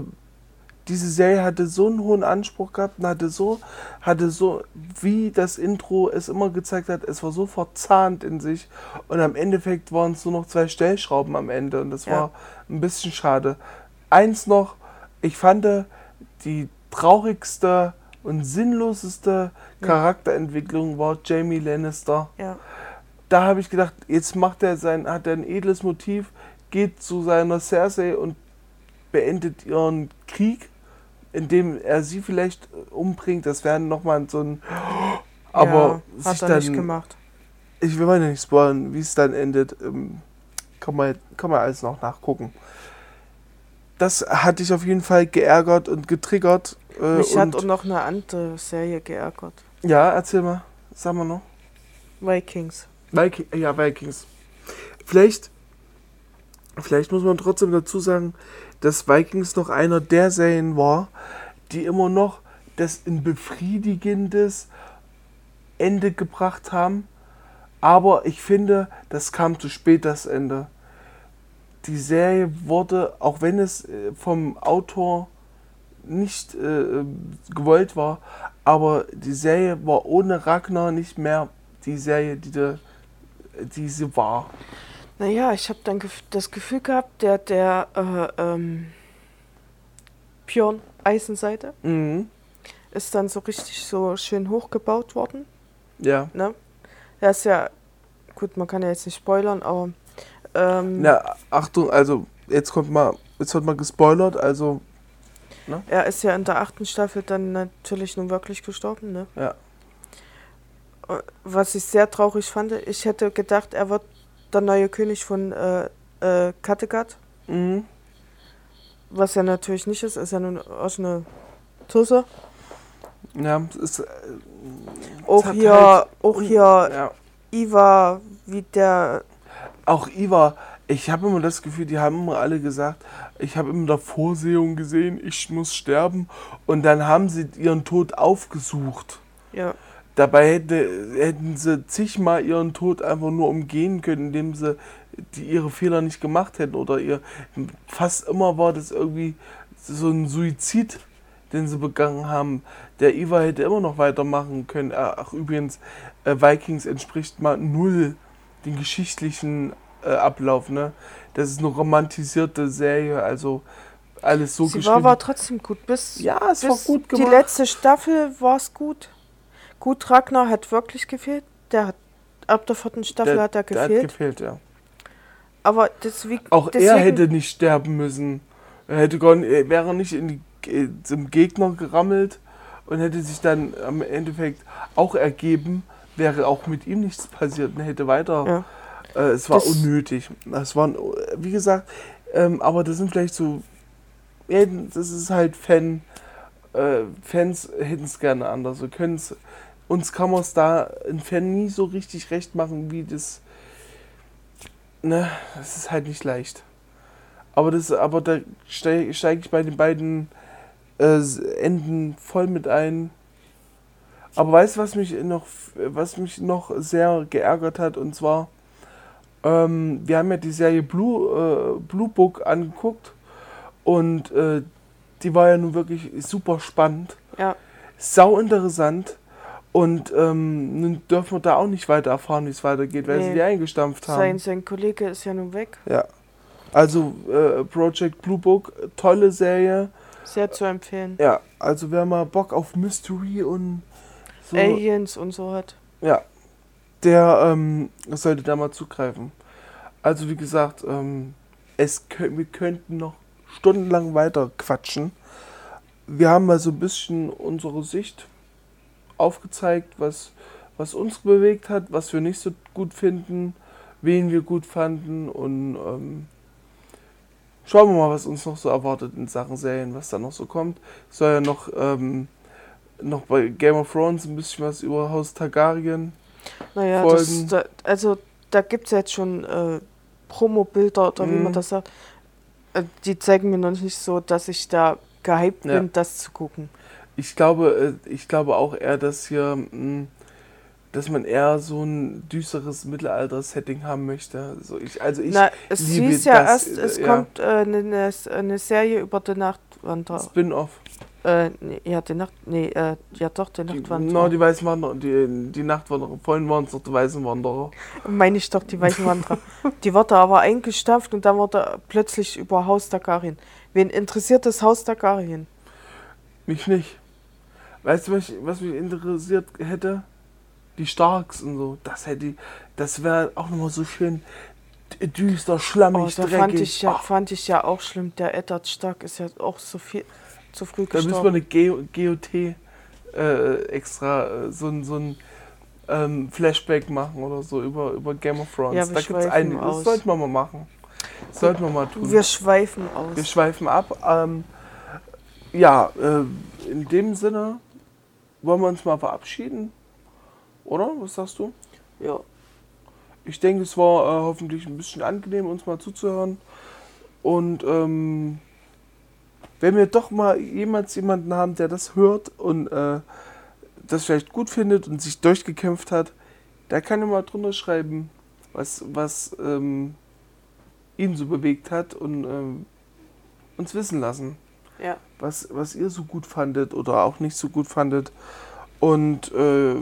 diese Serie hatte so einen hohen Anspruch gehabt und hatte so, hatte so, wie das Intro es immer gezeigt hat, es war so verzahnt in sich und am Endeffekt waren es nur noch zwei Stellschrauben am Ende und das Ja. war ein bisschen schade. Eins noch, ich fand die traurigste und sinnloseste Ja. Charakterentwicklung war Jamie Lannister Ja. da habe ich gedacht, jetzt macht er sein, hat er ein edles Motiv, geht zu seiner Cersei und beendet ihren Krieg, indem er sie vielleicht äh, umbringt. Das wäre nochmal so ein. Aber ja, hat er dann. nicht gemacht. Ich will mal nicht spoilern, wie es dann endet. Ähm, kann, man, kann man alles noch nachgucken. Das hat dich auf jeden Fall geärgert und getriggert. Äh, Mich und hat auch noch eine andere Serie geärgert. ja, erzähl mal. Sag mal noch. Vikings. Viking, ja, Vikings. Vielleicht, vielleicht muss man trotzdem dazu sagen, dass Vikings noch einer der Serien war, die immer noch das ein befriedigendes Ende gebracht haben. Aber ich finde, das kam zu spät, das Ende. Die Serie wurde, auch wenn es äh, vom Autor nicht äh, gewollt war, aber die Serie war ohne Ragnar nicht mehr die Serie, die, die sie war. Naja, ich habe dann das Gefühl gehabt, der, der äh, ähm, Björn Eisenseite Mhm. ist dann so richtig so schön hochgebaut worden. Ja. Ne? Er ist ja, gut, man kann ja jetzt nicht spoilern, aber ähm, Na, Achtung, also jetzt kommt mal, jetzt wird mal gespoilert, also er ist ja in der achten Staffel dann natürlich nun wirklich gestorben. Ne? Ja. Äh, Was ich sehr traurig fand, ich hätte gedacht, er wird der neue König von äh, äh, Kattegat, mhm. was er natürlich nicht ist, ist ja nun auch eine Tusse. ja, es ist äh, Auch hier, halt- auch hier ja. Iva, wie der, Auch Iva, ich habe immer das Gefühl, die haben immer alle gesagt, ich habe immer der Vorsehung gesehen, ich muss sterben und dann haben sie ihren Tod aufgesucht. ja, Dabei hätte, hätten sie zigmal ihren Tod einfach nur umgehen können, indem sie die, ihre Fehler nicht gemacht hätten. Oder ihr fast immer war das irgendwie so ein Suizid, den sie begangen haben. Der Iva hätte immer noch weitermachen können. Ach, übrigens, äh, Vikings entspricht mal null den geschichtlichen äh, Ablauf. Ne? Das ist eine romantisierte Serie, also alles so sie war aber trotzdem gut. Bis, ja, es war bis gut die gemacht. letzte Staffel war es gut. Gut, Ragnar hat wirklich gefehlt. Der hat, ab der vierten Staffel hat er der hat gefehlt. gefehlt, ja. aber deswegen, Auch deswegen, er hätte nicht sterben müssen. Er hätte gar nicht, er wäre nicht in die, zum Gegner gerammelt und hätte sich dann am Endeffekt auch ergeben, wäre auch mit ihm nichts passiert und hätte weiter. Ja. Äh, es war Das- unnötig. Das waren, wie gesagt, ähm, aber das sind vielleicht so, das ist halt Fan. Äh, Fans hätten es gerne anders. Wir können es, uns kann man es da ein Fan nie so richtig recht machen, wie das. Ne, das ist halt nicht leicht. Aber das, aber da steige steig ich bei den beiden äh, Enden voll mit ein. Aber weißt du, was mich noch, was mich noch sehr geärgert hat? Und zwar, ähm, wir haben ja die Serie Blue, äh, Blue Book angeguckt und äh, die war ja nun wirklich super spannend, Ja, sau interessant. Und ähm, nun dürfen wir da auch nicht weiter erfahren, wie es weitergeht, weil sie Nee. die eingestampft haben. sein, sein Kollege ist ja nun weg. Ja. Also äh, Project Blue Book, tolle Serie. Sehr zu empfehlen. Ja, also wer mal Bock auf Mystery und so, Aliens und so hat. ja, der ähm, sollte da mal zugreifen. Also wie gesagt, ähm, es wir könnten noch stundenlang weiter quatschen. Wir haben mal so ein bisschen unsere Sicht aufgezeigt, was, was uns bewegt hat, was wir nicht so gut finden, wen wir gut fanden und ähm, schauen wir mal, was uns noch so erwartet in Sachen Serien, was da noch so kommt. Es soll ja noch, ähm, noch bei Game of Thrones ein bisschen was über Haus Targaryen. Naja, das, Folgen. da, also da gibt es jetzt schon äh, Promo-Bilder oder wie Mhm. man das sagt. Äh, die zeigen mir noch nicht so, dass ich da gehypt Ja. bin, das zu gucken. Ich glaube, äh, ich glaube auch eher, dass hier, mh, dass man eher so ein düsteres Mittelalter-Setting haben möchte. So ich, also ich Na, es liebe hieß ja das, erst, äh, es ja. kommt äh, eine, eine, eine Serie über den Nachtwanderer. Spin-off. Äh, ja, die Nacht, nee, äh, ja doch, Die, Nachtwanderer. no, die weißen Wanderer, die, die Nachtwanderer. Vorhin waren es doch die weißen Wanderer. Meine ich doch, die weißen Wanderer. die wurde aber eingestampft und dann wurde plötzlich über Haus Targaryen. Wen interessiert das Haus Targaryen? Mich nicht. Weißt du, was, ich- was mich interessiert hätte? Die Starks und so. Das hätte, das wäre auch nochmal so schön düster, schlammig, Oh, da dreckig. fand ich, ja, Ach, fand ich ja auch schlimm. Der Eddard Stark ist ja auch so viel zu früh Da müssen wir gestorben. eine GOT äh, extra äh, so ein, so ein ähm, Flashback machen oder so über, über Game of Thrones. Ja, da gibt's schweifen einige. Das sollten wir mal machen. Das sollten wir mal tun. Wir schweifen aus. Wir schweifen ab. Ähm, ja, äh, in dem Sinne wollen wir uns mal verabschieden. Oder? Was sagst du? ja. Ich denke, es war äh, hoffentlich ein bisschen angenehm, uns mal zuzuhören. Und ähm, wenn wir doch mal jemals jemanden haben, der das hört und äh, das vielleicht gut findet und sich durchgekämpft hat, der kann ja mal drunter schreiben, was, was ähm, ihn so bewegt hat und ähm, uns wissen lassen, ja. was, was ihr so gut fandet oder auch nicht so gut fandet. Und äh,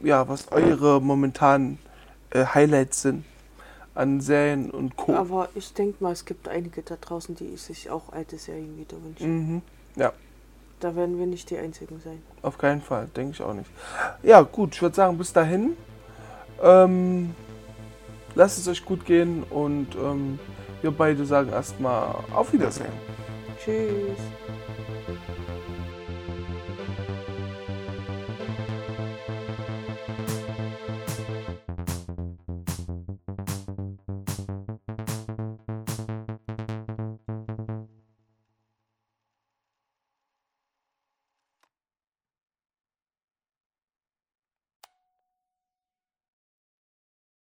ja, was eure momentanen äh, Highlights sind an Serien und Co. Aber ich denke mal, es gibt einige da draußen, die sich auch alte Serien wieder wünschen. Mhm. Da werden wir nicht die Einzigen sein. Auf keinen Fall, denke ich auch nicht. Ja, gut, ich würde sagen, bis dahin. Ähm, lasst es euch gut gehen und ähm, wir beide sagen erstmal auf Wiedersehen. Tschüss.